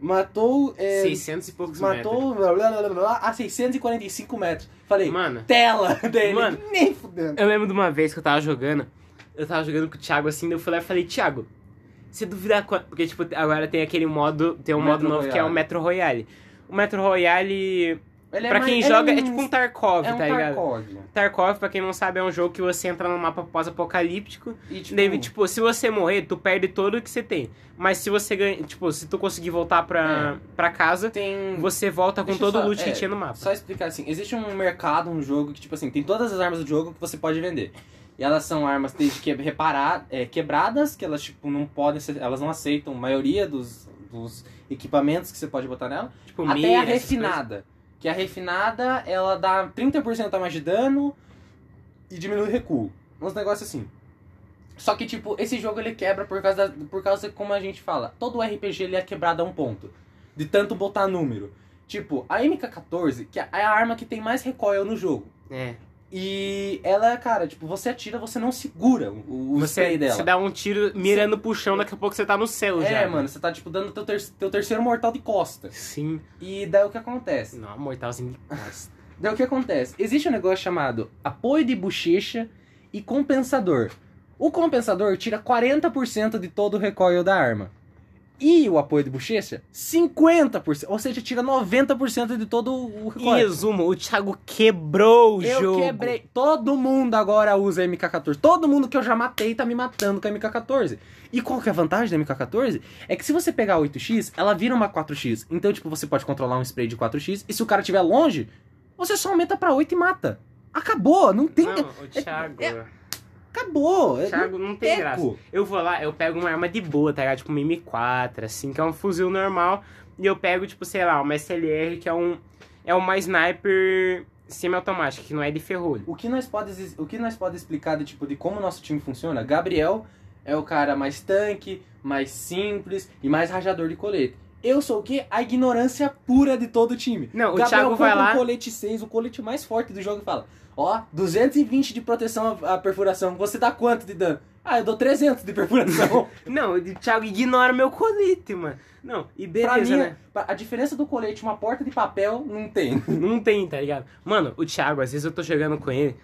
Matou. É, 600 e poucos metros. matou blá, blá, blá, blá, blá, a 645 metros. Falei, Mano, tela dele. Mano. nem fudendo. eu lembro de uma vez que eu tava jogando. Eu tava jogando com o Thiago assim, daí eu fui lá e falei, Thiago, você duvidar quanto. Porque, tipo, agora tem aquele modo. Tem um modo novo que é o Royale. Metro Royale. O Metro Royale. Ele pra mais- quem ele joga, um- é tipo um Tarkov, é um tá ligado? Tarkov. Tarkov, pra quem não sabe, é um jogo que você entra num mapa pós-apocalíptico. E, tipo, Daí, tipo, se você morrer, tu perde todo o que você tem. Mas se você ganha. Tipo, se tu conseguir voltar pra, pra casa, tem. você volta com Deixa todo o só- loot que é, tinha no mapa. Só explicar assim, existe um mercado, um jogo que, tipo assim, tem todas as armas do jogo que você pode vender. E elas são armas desde que reparar, é, quebradas, que elas, tipo, não podem ser, elas não aceitam a maioria dos, dos equipamentos que você pode botar nela. Tipo, até mira, a refinada. Que a refinada, ela dá 30% a mais de dano e diminui o recuo. Uns negócios assim. Só que, tipo, esse jogo ele quebra por causa, da, por causa como a gente fala. Todo RPG ele é quebrado a um ponto. De tanto botar número. Tipo, a MK14, que é a arma que tem mais recoil no jogo. É. E ela, cara, tipo, você atira, você não segura o, o spray Você, dela. você dá um tiro mirando pro chão, daqui a pouco você tá no céu já. É, mano, você tá, tipo, dando teu, ter teu terceiro mortal de costa. Sim. E daí o que acontece? Não, mortalzinho de costa. Daí o que acontece? Existe um negócio chamado apoio de bochecha e compensador. O compensador tira 40% de todo o recoil da arma. E o apoio de bochecha, 50%. Ou seja, tira 90% de todo o Em recoil. resumo, o Thiago quebrou o Eu jogo. quebrei. Todo mundo agora usa MK14. Todo mundo que eu já matei tá me matando com a MK14. E qual que é a vantagem da MK14? É que se você pegar a 8x, ela vira uma 4x. Então, tipo, você pode controlar um spray de 4x. E se o cara estiver longe, você só aumenta pra 8 e mata. Acabou, não tem. Não, o Thiago. é- Acabou. O Thiago não tem Eco. graça. Eu vou lá, eu pego uma arma de boa, tá ligado? Tipo uma M4, assim, que é um fuzil normal. E eu pego, tipo, sei lá, uma SLR, que é um. É uma sniper semi-automática, que não é de ferrolho. O que nós pode, o que nós pode explicar de tipo de como o nosso time funciona? Gabriel é o cara mais tanque, mais simples e mais rajador de colete. Eu sou o quê? A ignorância pura de todo o time. Não, o Gabriel Thiago vai lá- um colete 6, o colete mais forte do jogo e fala: Ó, 220 de proteção à perfuração. Você dá quanto de dano? Ah, eu dou 300 de perfuração. Não, o Thiago ignora meu colete, mano. Não, e pra beleza, mim, né? a diferença do colete, uma porta de papel, não tem. Não tem, tá ligado? Mano, o Thiago, às vezes eu tô jogando com ele,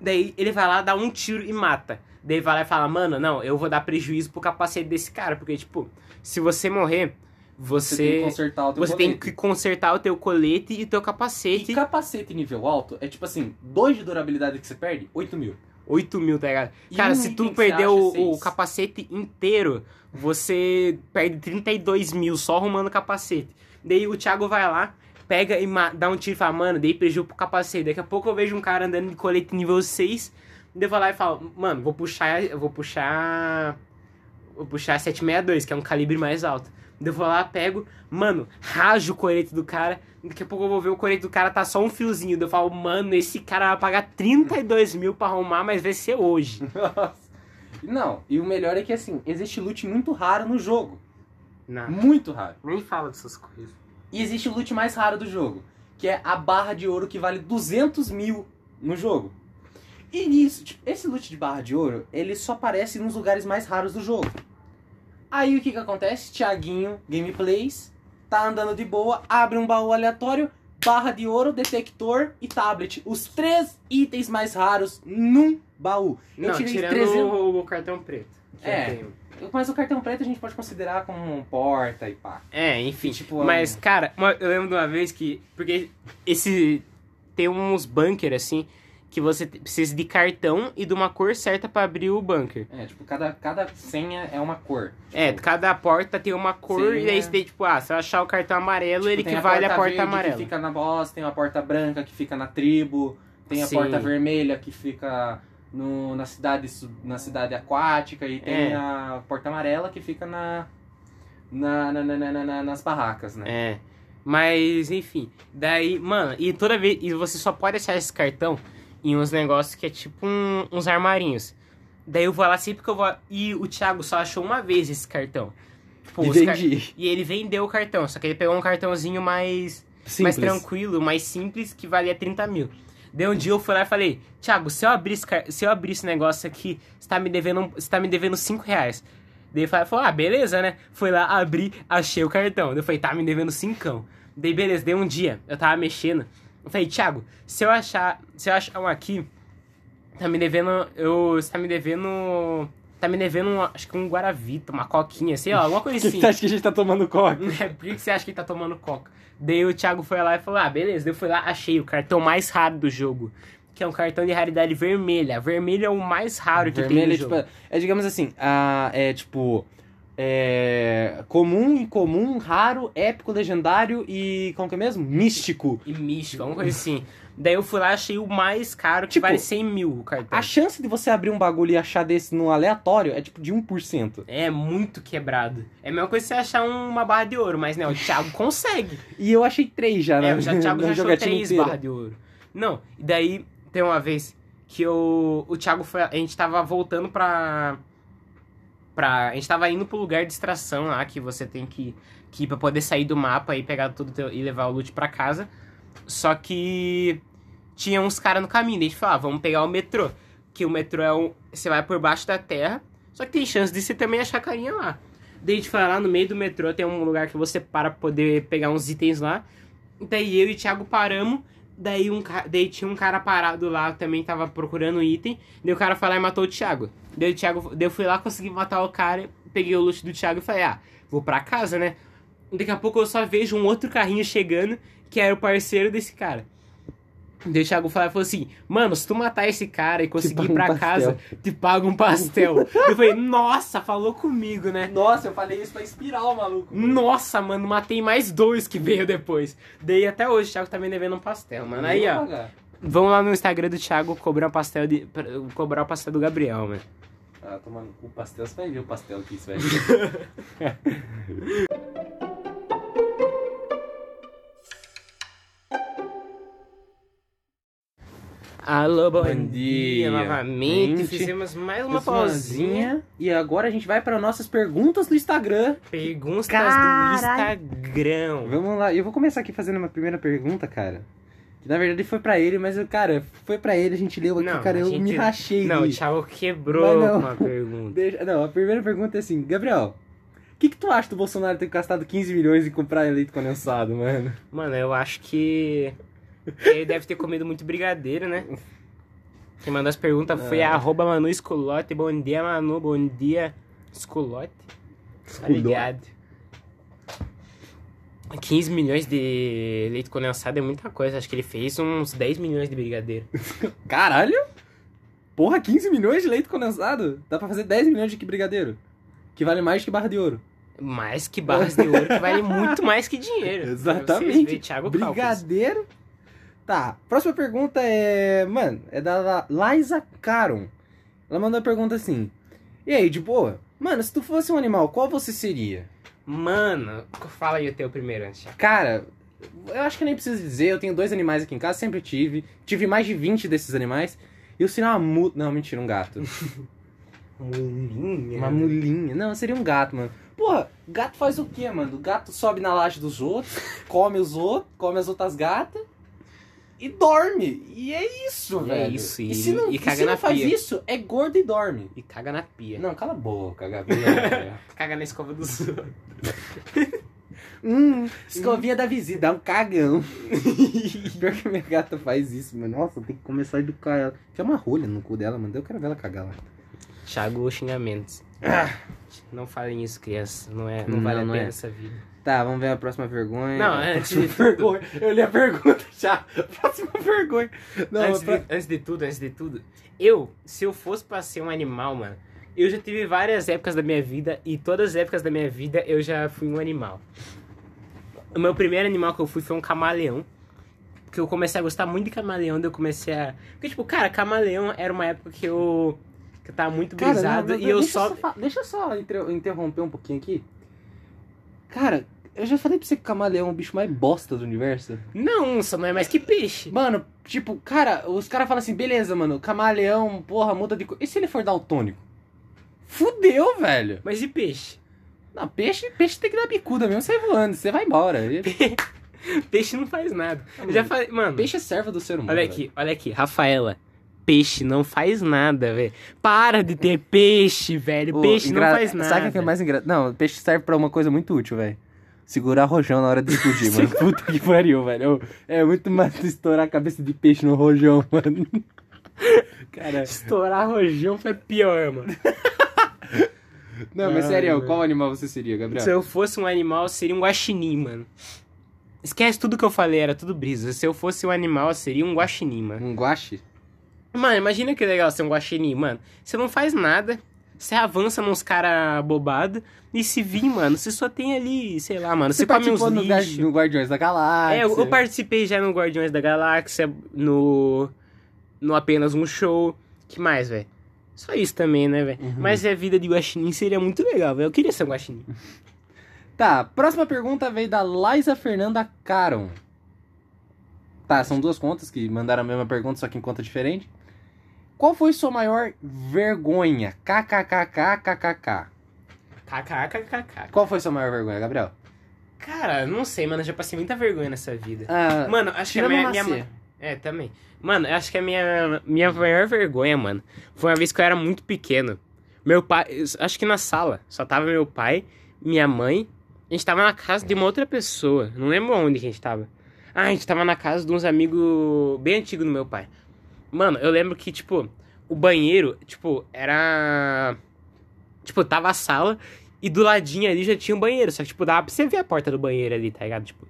daí ele vai lá, dá um tiro e mata. Daí vai lá e fala, mano, não, eu vou dar prejuízo pro capacete desse cara, porque, tipo, se você morrer, Você, tem que você. consertar o teu Você tem colete. que consertar o teu colete e o teu capacete. E capacete nível alto é tipo assim, 2 de durabilidade que você perde, 8 mil. 8 mil, tá ligado? E Cara, um se tu perder você o, o capacete inteiro, você perde 32 mil só arrumando o capacete. Daí o Thiago vai lá, pega e dá um tiro e fala, mano, dei prejuízo pro capacete. Daqui a pouco eu vejo um cara andando de colete nível 6, daí eu vou lá e falo, mano, vou puxar, vou puxar, vou puxar 762, que é um calibre mais alto. Daí eu vou lá, pego, mano, rajo o colete do cara, daqui a pouco eu vou ver o colete do cara tá só um fiozinho. Daí eu falo, mano, esse cara vai pagar 32 mil pra arrumar, mas vai ser hoje. Não, e o melhor é que assim, existe loot muito raro no jogo. Não, Muito raro. nem fala dessas coisas. E existe o loot mais raro do jogo, que é a barra de ouro que vale 200 mil no jogo. E nisso, tipo, esse loot de barra de ouro, ele só aparece nos lugares mais raros do jogo. Aí o que que acontece? Thiaguinho, gameplays, tá andando de boa, abre um baú aleatório, barra de ouro, detector e tablet. Os três itens mais raros num baú. Eu Não, tirei tirando 300 o, o cartão preto. que eu É. tenho. Mas o cartão preto a gente pode considerar como um porta e pá. É, enfim. Tipo, mas, cara, uma- eu lembro de uma vez que. Porque esse. Tem uns bunker assim. Que você precisa de cartão e de uma cor certa pra abrir o bunker. É, tipo, cada, cada senha é uma cor. É, Tipo, cada porta tem uma cor Sim, e aí é. você tem, tipo, ah, se eu achar o cartão amarelo, tipo, ele tem que vale a porta amarela. que fica na boss, tem a porta branca que fica na tribo, tem a Sim. porta vermelha que fica no, na, cidade, na cidade aquática e tem É. a porta amarela que fica na, na, na- na- na- na- nas barracas, né? É. Mas, enfim. Daí, mano, e toda vez. E você só pode achar esse cartão em uns negócios que é tipo um- uns armarinhos. Daí eu vou lá sempre que eu vou. E o Thiago só achou uma vez esse cartão. Tipo, E car-. E ele vendeu o cartão, só que ele pegou um cartãozinho mais, mais tranquilo, mais simples, que valia 30 mil. Daí um dia eu fui lá e falei, Thiago, se eu abrir esse, car- se eu abrir esse negócio aqui, você tá me devendo, um- você tá me devendo 5 reais. Daí ele falou, ah, beleza, né? Foi lá, abri, achei o cartão. Daí eu falei, tá me devendo cincão. Daí beleza, dei um dia, eu tava mexendo. Eu falei, Thiago, se eu achar, se eu achar um aqui, tá me devendo, eu, você tá me devendo, tá me devendo, acho que um Guaravita, uma coquinha, sei lá, alguma coisa assim. você acha que a gente tá tomando coca? É, por que você acha que tá tomando coca? Daí o Thiago foi lá e falou: Ah, beleza. Daí eu fui lá, achei o cartão mais raro do jogo. Que é um cartão de raridade vermelha. Vermelho é o mais raro que Vermelho tem no é jogo. tipo, é digamos assim, a, é tipo, é, comum, incomum, raro, épico, legendário e, como que é mesmo? Místico. E místico, alguma coisa assim. Daí eu fui lá achei o mais caro, que Tipo, vale 100 mil o cartão. A chance de você abrir um bagulho e achar desse no aleatório é tipo de 1%. É muito quebrado. É a mesma coisa que você achar uma barra de ouro, mas não, o Thiago consegue. E eu achei três já, né? É, o Thiago já achou três barras de ouro. Não, e daí tem uma vez que eu, o Thiago foi. A gente tava voltando pra. Pra. A gente tava indo pro lugar de extração lá, que você tem que, que ir pra poder sair do mapa e pegar tudo teu- e levar o loot pra casa. Só que tinha uns caras no caminho. Daí a gente falou, ah, vamos pegar o metrô. Que o metrô é um. Você vai por baixo da terra. Só que tem chance de você também achar carinha lá. Daí a gente foi lá no meio do metrô, tem um lugar que você para pra poder pegar uns itens lá. Daí eu e o Thiago paramos. Daí, um, daí tinha um cara parado lá, também tava procurando item. Daí o cara foi lá e matou o Thiago. Daí, o Thiago, daí eu fui lá, consegui matar o cara, peguei o loot do Thiago e falei, ah, vou pra casa, né? Daqui a pouco eu só vejo um outro carrinho chegando, que era o parceiro desse cara. Daí o Thiago falou, falou assim, mano, se tu matar esse cara e conseguir ir um pra pastel." casa, te paga um pastel. eu falei, nossa, falou comigo, né? Nossa, eu falei isso pra inspirar o maluco. Nossa, mano, matei mais dois que veio depois. Daí até hoje o Thiago tá me devendo um pastel, mano. Aí, ó. Vamos lá no Instagram do Thiago cobrar um pastel de. cobrar o pastel do Gabriel, mano. Ah, tomando o pastel, você vai ver o pastel aqui, isso vai Alô, bom, Bom dia, dia. novamente. Gente, Fizemos mais uma Uma pausinha. E agora a gente vai para nossas perguntas do Instagram. Perguntas Caralho. do Instagram. Vamos lá, eu vou começar aqui fazendo uma primeira pergunta, cara. Que na verdade foi pra ele, mas, cara, foi pra ele, a gente leu aqui, Não, cara, eu gente- me rachei. Não, o. Thiago quebrou Mas não. com a pergunta. Deixa- não, a primeira pergunta é assim, Gabriel, o que, que tu acha do Bolsonaro ter gastado 15 milhões em comprar leite condensado, mano? Mano, eu acho que. Ele deve ter comido muito brigadeiro, né? Quem mandou as perguntas foi a Ah. arroba Manu Esculote. Bom dia, Manu. Bom dia, Esculote. Tá ligado? 15 milhões de leite condensado é muita coisa. Acho que ele fez uns 10 milhões de brigadeiro. Caralho! Porra, 15 milhões de leite condensado? Dá pra fazer 10 milhões de que brigadeiro? Que vale mais que barra de ouro. Mais que barras de ouro, que vale muito mais que dinheiro. Exatamente. Cálculos. Brigadeiro. Tá, próxima pergunta é. Mano, é da Liza Caron. Ela mandou a pergunta assim: E aí, de boa? Mano, se tu fosse um animal, qual você seria? Mano, fala aí o teu primeiro antes. Cara, eu acho que nem preciso dizer, eu tenho dois animais aqui em casa, sempre tive. Tive mais de 20 desses animais. E eu seria uma mu... Não, mentira, um gato. Mulinha. Uma mulinha. Não, seria um gato, mano. Porra, gato faz o quê, mano? O gato sobe na laje dos outros, come os outros, come as outras gatas e dorme. E é isso, E é velho. isso, e e- se não, e caga se não faz pia. isso, é gordo e dorme. E caga na pia. Não, cala a boca, Gabriel. Caga na escova dos outros. hum, escovinha da visita, dá um cagão. Pior que minha gata faz isso, mano. Nossa, tem que começar a educar ela. Tinha uma rolha no cu dela, mano. Eu quero ver ela cagar lá. Thiago, xingamentos. Ah. Não falem isso, criança. Não, é, não, Não, vale a não pena é. essa vida. Tá, vamos ver a próxima vergonha. Não, antes de vergonha. Eu li a pergunta já. Próxima vergonha. Não, antes, pra- de, antes de tudo, antes de tudo. Eu, se eu fosse pra ser um animal, mano, eu já tive várias épocas da minha vida e todas as épocas da minha vida eu já fui um animal. O meu primeiro animal que eu fui foi um camaleão. Porque eu comecei a gostar muito de camaleão, daí eu comecei a. Porque, tipo, cara, camaleão era uma época que eu. que eu tava muito Cara, brisado não, não, e eu só. fa- Deixa eu só inter- interromper um pouquinho aqui. Cara, eu já falei pra você que camaleão é o bicho mais bosta do universo. Não, só não é mais que peixe. Mano, tipo, cara, os caras falam assim, beleza, mano, camaleão, porra, muda de cor. E se ele for daltônico? Fudeu, velho. Mas e peixe? Não, peixe, peixe tem que dar bicuda mesmo, sai voando, você vai embora. Peixe não faz nada. Eu já falei, mano. Peixe é serva do ser humano. Olha velho. aqui, olha aqui, Rafaela. peixe não faz nada, velho. Para de ter peixe, velho. Peixe engra- não faz nada. Sabe o que é mais engraçado? Não, peixe serve pra uma coisa muito útil, velho. Segurar rojão na hora de explodir, mano. Puta que pariu, velho. É muito mais estourar a cabeça de peixe no rojão, mano. Cara. Estourar rojão foi pior, mano. Não, mas sério, qual animal você seria, Gabriel? Se eu fosse um animal, seria um guaxinim, mano. Esquece tudo que eu falei, era tudo brisa. Se eu fosse um animal, seria um guaxinim, mano. Um guache? Mano, imagina que legal ser um guaxinim, mano. Você não faz nada, você avança nos cara bobado e se vir, mano, você só tem ali, sei lá, mano, você, come uns no, lixos. no Guardiões da Galáxia. É, eu, eu participei já no Guardiões da Galáxia, no. No apenas um show. Que mais, velho? Só isso também, né, velho? Uhum. Mas a vida de guaxinim seria muito legal, velho. Eu queria ser um guaxinim. Tá, próxima pergunta veio da Liza Fernanda Caron. Tá, são duas contas que mandaram a mesma pergunta, só que em conta diferente. Qual foi sua maior vergonha? KKKKKKK. KKKKK. Qual foi sua maior vergonha, Gabriel? Cara, não sei, mano. Eu já passei muita vergonha nessa vida. Ah, Mano, acho que a minha, minha. É, também. Mano, eu acho que a minha, minha maior vergonha, mano, foi uma vez que eu era muito pequeno. Meu pai. Acho que na sala. Só tava meu pai, minha mãe. A gente tava na casa de uma outra pessoa. Não lembro onde que a gente tava. Ah, a gente tava na casa de uns amigos bem antigos do meu pai. Mano, eu lembro que, tipo, o banheiro, tipo, era. Tipo, tava a sala e do ladinho ali já tinha um banheiro. Só que, tipo, dava pra você ver a porta do banheiro ali, tá ligado? Tipo.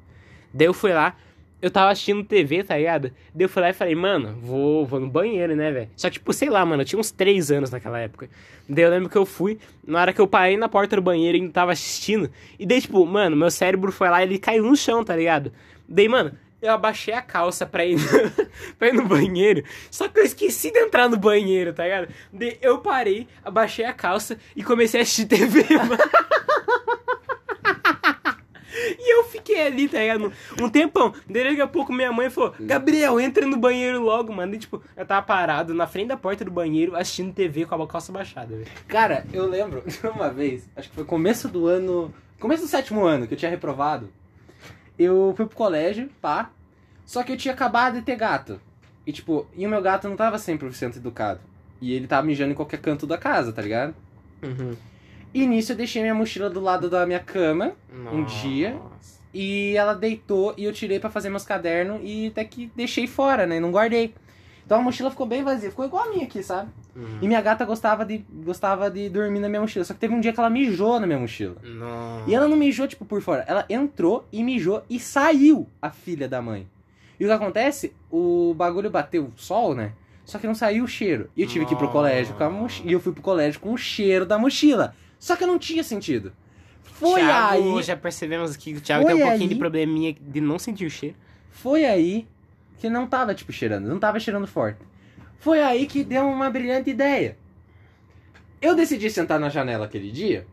Daí eu fui lá, eu tava assistindo TV, tá ligado? Daí eu fui lá e falei, mano, vou, vou no banheiro, né, velho? Só que, tipo, sei lá, mano, eu tinha uns 3 anos naquela época. Daí eu lembro que eu fui, na hora que eu parei na porta do banheiro e ainda tava assistindo. E daí, tipo, mano, meu cérebro foi lá e ele caiu no chão, tá ligado? Daí, mano, eu abaixei a calça pra ir, pra ir no banheiro. Só que eu esqueci de entrar no banheiro, tá ligado? Daí eu parei, abaixei a calça e comecei a assistir TV, mano. E eu fiquei ali, tá ligado? Um tempão. Daqui a pouco minha mãe falou: Gabriel, entra no banheiro logo, mano. E tipo, eu tava parado na frente da porta do banheiro assistindo TV com a calça baixada. Cara, eu lembro de uma vez, acho que foi começo do ano. Começo do sétimo ano, que eu tinha reprovado. Eu fui pro colégio, pá. Só que eu tinha acabado de ter gato. E tipo, e o meu gato não tava 100% educado. E ele tava mijando em qualquer canto da casa, tá ligado? Uhum. E nisso eu deixei minha mochila do lado da minha cama. Um dia. E ela deitou e eu tirei pra fazer meus cadernos e até que deixei fora, né? Não guardei. Então a mochila ficou bem vazia, ficou igual a minha aqui, sabe? Uhum. E minha gata gostava de, gostava de dormir na minha mochila. Só que teve um dia que ela mijou na minha mochila. Nossa. E ela não mijou, tipo, por fora. Ela entrou e mijou e saiu a filha da mãe. E o que acontece? O bagulho bateu o sol, né? Só que não saiu o cheiro. E eu tive que ir pro colégio com a mochila. E eu fui pro colégio com o cheiro da mochila. Só que não tinha sentido. Foi Thiago, aí. já percebemos que o Thiago tem um pouquinho aí- de probleminha de não sentir o cheiro. Foi aí que não tava, tipo, cheirando. Não tava cheirando forte. Foi aí que deu uma brilhante ideia. Eu decidi sentar na janela aquele dia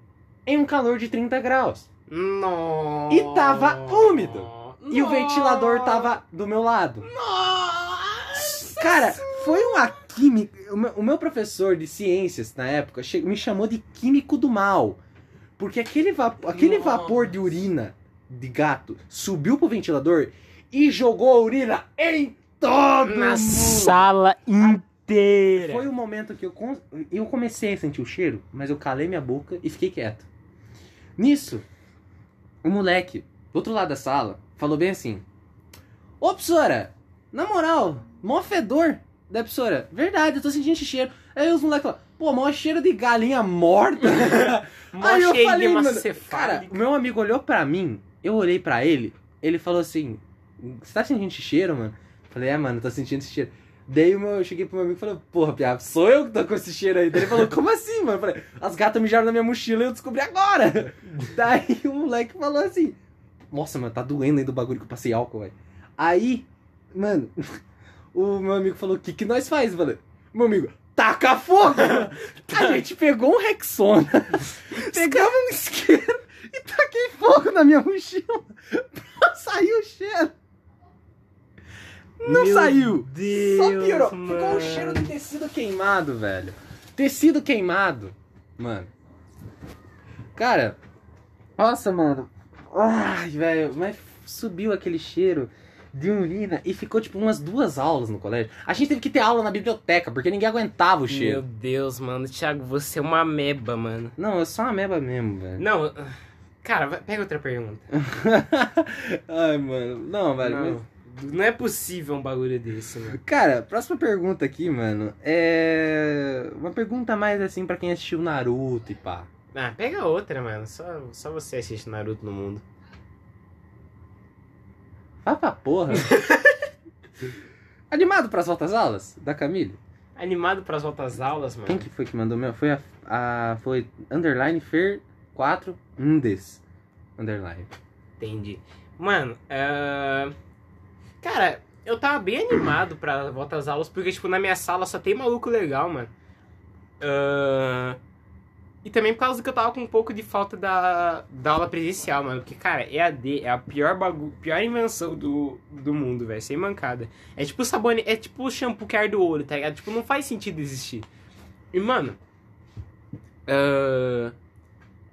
em um calor de 30 graus. Nossa. E tava úmido. E o ventilador tava do meu lado. Nossa. Cara, foi uma química. O meu, professor de ciências na época me chamou de químico do mal. Porque aquele, vapo- aquele Nossa. vapor de urina de gato subiu pro ventilador e jogou a urina em todo na mundo. sala inteira. Foi o momento que eu, eu comecei a sentir o cheiro, mas eu calei minha boca e fiquei quieto. Nisso, o moleque, do outro lado da sala, falou bem assim: Ô, professora, na moral, mó fedor. Da professora, verdade, eu tô sentindo esse cheiro. Aí os moleques falaram, pô, mó cheiro de galinha morta. Mó Aí eu falei, mano, cara, o meu amigo olhou pra mim, eu olhei pra ele, ele falou assim, você tá sentindo esse cheiro, mano? Falei, é, mano, tô sentindo esse cheiro. Daí meu- eu cheguei pro meu amigo e falei, porra, Piá, sou eu que tô com esse cheiro aí. Daí ele falou, como assim, mano? Eu falei, as gatas mijaram na minha mochila e eu descobri agora. Daí o moleque falou assim, nossa, mano, tá doendo aí do bagulho que eu passei álcool, velho. Aí, mano, o meu amigo falou, o que que nós faz? Eu falei, meu amigo, taca fogo! A gente pegou um Rexona, pegamos um isqueiro e taquei fogo na minha mochila pra sair o cheiro. Não Meu saiu. Deus, Só piorou. mano. Ficou um cheiro de tecido queimado, velho. Tecido queimado. Mano. Cara. Nossa, mano. Ai, velho. Mas subiu aquele cheiro de urina e ficou tipo umas duas aulas no colégio. A gente teve que ter aula na biblioteca, porque ninguém aguentava o Meu cheiro. Deus, mano. Thiago, você é uma ameba, mano. Não, eu sou uma meba mesmo, velho. Não, cara, vai- pega outra pergunta. Ai, mano. Não, velho. mas- Não, é possível um bagulho desse, mano. Cara, próxima pergunta aqui, mano. É. Uma pergunta mais assim pra quem assistiu Naruto e pá. Ah, pega outra, mano. Só, só você assiste Naruto no mundo. Vai pra porra. Animado pras voltas aulas? Da Camille? Animado pras outras aulas, mano. Quem que foi que mandou meu? Foi a. a foi underline Fer 4 Indes. Underline. Entendi. Mano, é... Cara, eu tava bem animado pra voltar às aulas, porque, tipo, na minha sala só tem maluco legal, mano. Ah, E também por causa que eu tava com um pouco de falta da, da aula presencial, mano. Porque, cara, EAD é a pior bagu... pior invenção do, do mundo, velho. Sem mancada. É tipo sabone... É tipo o shampoo que arde o olho, tá ligado? Tipo, não faz sentido existir. E, mano... ah,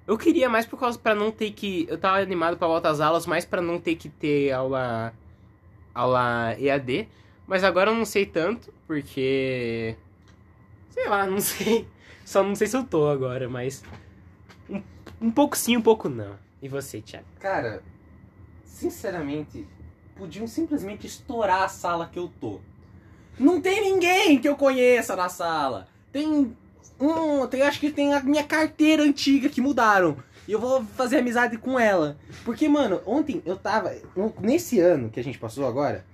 Eu queria mais por causa pra não ter que. Eu tava animado pra voltar às aulas, mais pra não ter que ter aula. Aula EAD. Mas agora eu não sei tanto, porque. Sei lá, não sei. Só não sei se eu tô agora, mas. Um, um pouco sim, um pouco não. E você, Thiago? Cara, sinceramente, podiam simplesmente estourar a sala que eu tô. Não tem ninguém que eu conheça na sala. Tem um, tem, acho que tem a minha carteira antiga que mudaram. E eu vou fazer amizade com ela. Porque, mano, ontem eu tava. Nesse ano que a gente passou agora,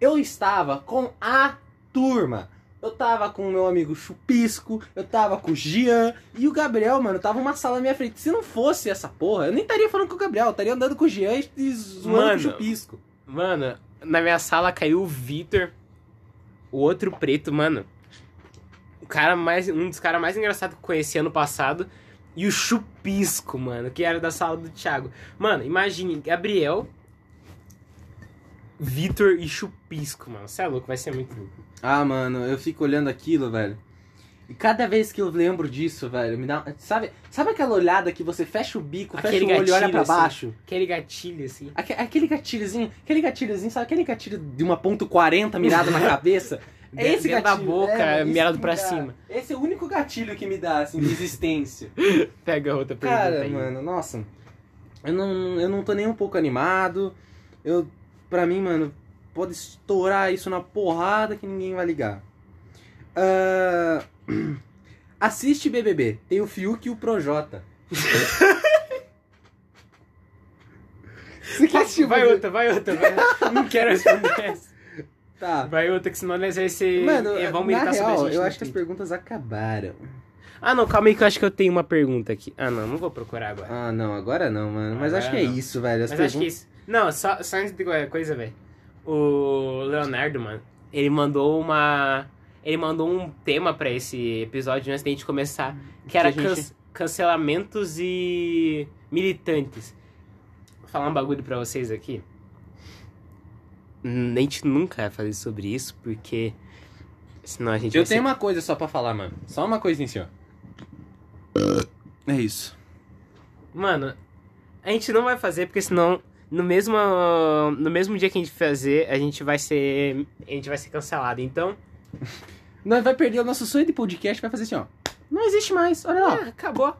eu estava com a turma. Eu tava com o meu amigo Chupisco, eu tava com o Gian e o Gabriel, mano, tava uma sala na minha frente. Se não fosse essa porra, eu nem estaria falando com o Gabriel, eu estaria andando com o Gian e zoando Mano. com o Chupisco. Mano, na minha sala caiu o Vitor, o outro preto, mano. O cara mais. Um dos caras mais engraçados que eu conheci ano passado. E o Chupisco, mano, que era da sala do Thiago. Mano, imagine, Gabriel, Vitor e Chupisco, mano. Você é louco, vai ser muito louco. Ah, mano, eu fico olhando aquilo, velho. E cada vez que eu lembro disso, velho, me dá. Sabe, sabe aquela olhada que você fecha o bico, Aquele fecha o olho e olha pra assim. baixo? Aquele gatilho, assim. Aque- Aquele gatilhozinho, aquele gatilhozinho, sabe aquele gatilho de uma ponto .40 mirado na cabeça? É esse Dentro da gatilho. boca, é, esse mirado pra dá. cima. Esse é o único gatilho que me dá, assim, de existência. Pega outra pergunta Cara, aí. mano, nossa. Eu não, eu não tô nem um pouco animado. Eu, pra mim, mano, pode estourar isso na porrada que ninguém vai ligar. Ah, assiste BBB. Tem o Fiuk e o Projota. Você quer assistir o Vai outra, vai outra, vai outra. Não quero responder essa. Tá. Vai outra, que senão vai ser. Mano, é, vão na militar sobre a real, gente eu acho que as perguntas acabaram. Ah, não, calma aí que eu acho que eu tenho uma pergunta aqui. Ah, não, não vou procurar agora. Ah, não, agora não, mano. Mas Agora acho que é não. isso, velho. As Mas acho que perguntas... isso. Não, só, só antes de qualquer coisa, velho. O Leonardo, mano, ele mandou uma. Ele mandou um tema pra esse episódio antes da gente começar. Que era Que gente- can- cancelamentos e militantes. Vou falar um bagulho pra vocês aqui. A gente nunca vai fazer sobre isso, porque. Senão a gente Eu vai tenho ser- uma coisa só pra falar, mano. Só uma coisinha assim, ó. É isso. Mano, a gente não vai fazer porque senão no mesmo no mesmo dia que a gente fazer, a gente vai ser a gente vai ser cancelado. Então, Nós vai perder o nosso sonho de podcast, vai fazer assim, ó. Não existe mais, olha lá. ah, acabou.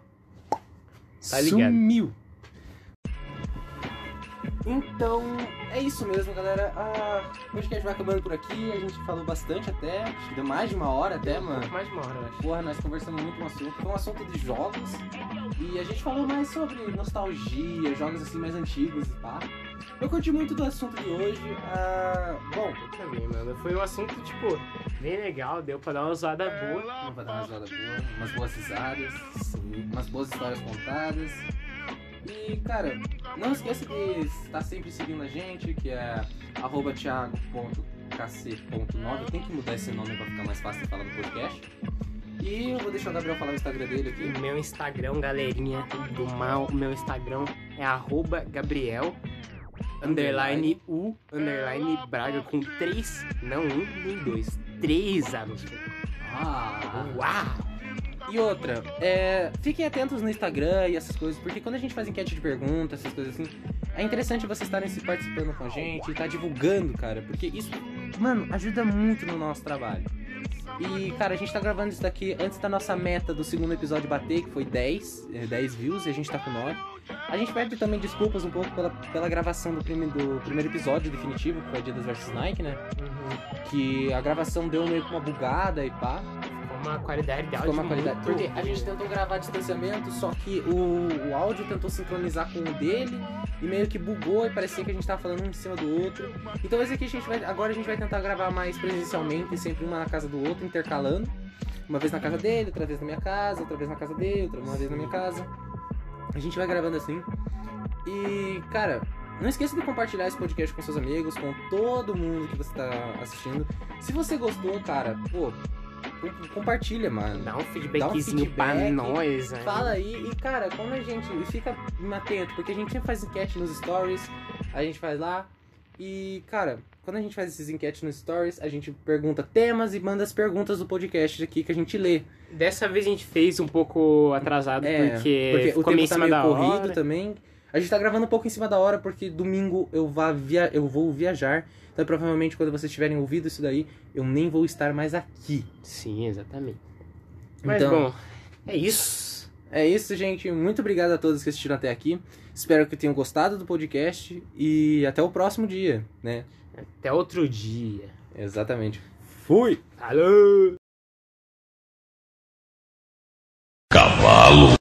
tá ligado. Sumiu. Então, é isso mesmo, galera. Ah, o podcast vai acabando por aqui. A gente falou bastante até. Acho que deu mais de uma hora até, mano. Mais de uma hora, acho. Porra, nós conversamos muito um assunto. Foi um assunto de jogos. E a gente falou mais sobre nostalgia, jogos assim mais antigos e pá. Eu curti muito do assunto de hoje. Ah, bom, Eu também, mano. Foi um assunto, tipo, bem legal, deu pra dar uma zoada boa. Vamos pra dar uma zoada boa, umas boas risadas, umas boas histórias contadas. E, cara, não esqueça de estar sempre seguindo a gente, que é arroba thiago.kc.9. Tem que mudar esse nome pra ficar mais fácil de falar no podcast. E eu vou deixar o Gabriel falar o Instagram dele aqui. O meu Instagram, galerinha do mal, o meu Instagram é arroba Gabriel underline U underline Braga com três, não um nem dois, três anos. Ah! Uau! E outra, é, fiquem atentos no Instagram e essas coisas, porque quando a gente faz enquete de perguntas, essas coisas assim, é interessante vocês estarem se participando com a gente, tá divulgando, cara, porque isso, mano, ajuda muito no nosso trabalho. E, cara, a gente tá gravando isso daqui antes da nossa meta do segundo episódio bater, que foi 10, é, 10 views, e a gente tá com 9. A gente pede também desculpas um pouco pela, pela gravação do, prime, do primeiro episódio definitivo, que foi Adidas vs Nike, né? Uhum. Que a gravação deu meio que uma bugada e pá. Uma qualidade de Ficou áudio uma qualidade. muito Porque a gente tentou gravar a distanciamento, só que o, o áudio tentou sincronizar com o dele e meio que bugou e parecia que a gente tava falando um em cima do outro. Então esse aqui a gente vai. Agora a gente vai tentar gravar mais presencialmente, sempre uma na casa do outro, intercalando. Uma vez na casa dele, outra vez na minha casa, outra vez na casa dele, outra uma vez na minha casa. A gente vai gravando assim. E, cara, não esqueça de compartilhar esse podcast com seus amigos, com todo mundo que você tá assistindo. Se você gostou, cara, pô, compartilha, mano. Dá um feedbackzinho pra feedback, nós, né? Fala aí, e cara, quando a gente. E fica atento, porque a gente sempre faz enquete nos stories, a gente faz lá. E, cara, quando a gente faz esses enquetes nos stories, a gente pergunta temas e manda as perguntas do podcast aqui que a gente lê. Dessa vez a gente fez um pouco atrasado, É, porque, Porque o ficou meio tempo em tá cima meio da corrido hora. também. A gente tá gravando um pouco em cima da hora, porque domingo eu, vá via... eu vou viajar. Então provavelmente quando vocês tiverem ouvido isso daí, eu nem vou estar mais aqui. Sim, exatamente. Mas Então- bom, é isso. É isso, gente. Muito obrigado a todos que assistiram até aqui. Espero que tenham gostado do podcast e até o próximo dia, né? Até outro dia. Exatamente. Fui! Falou! Cavalo.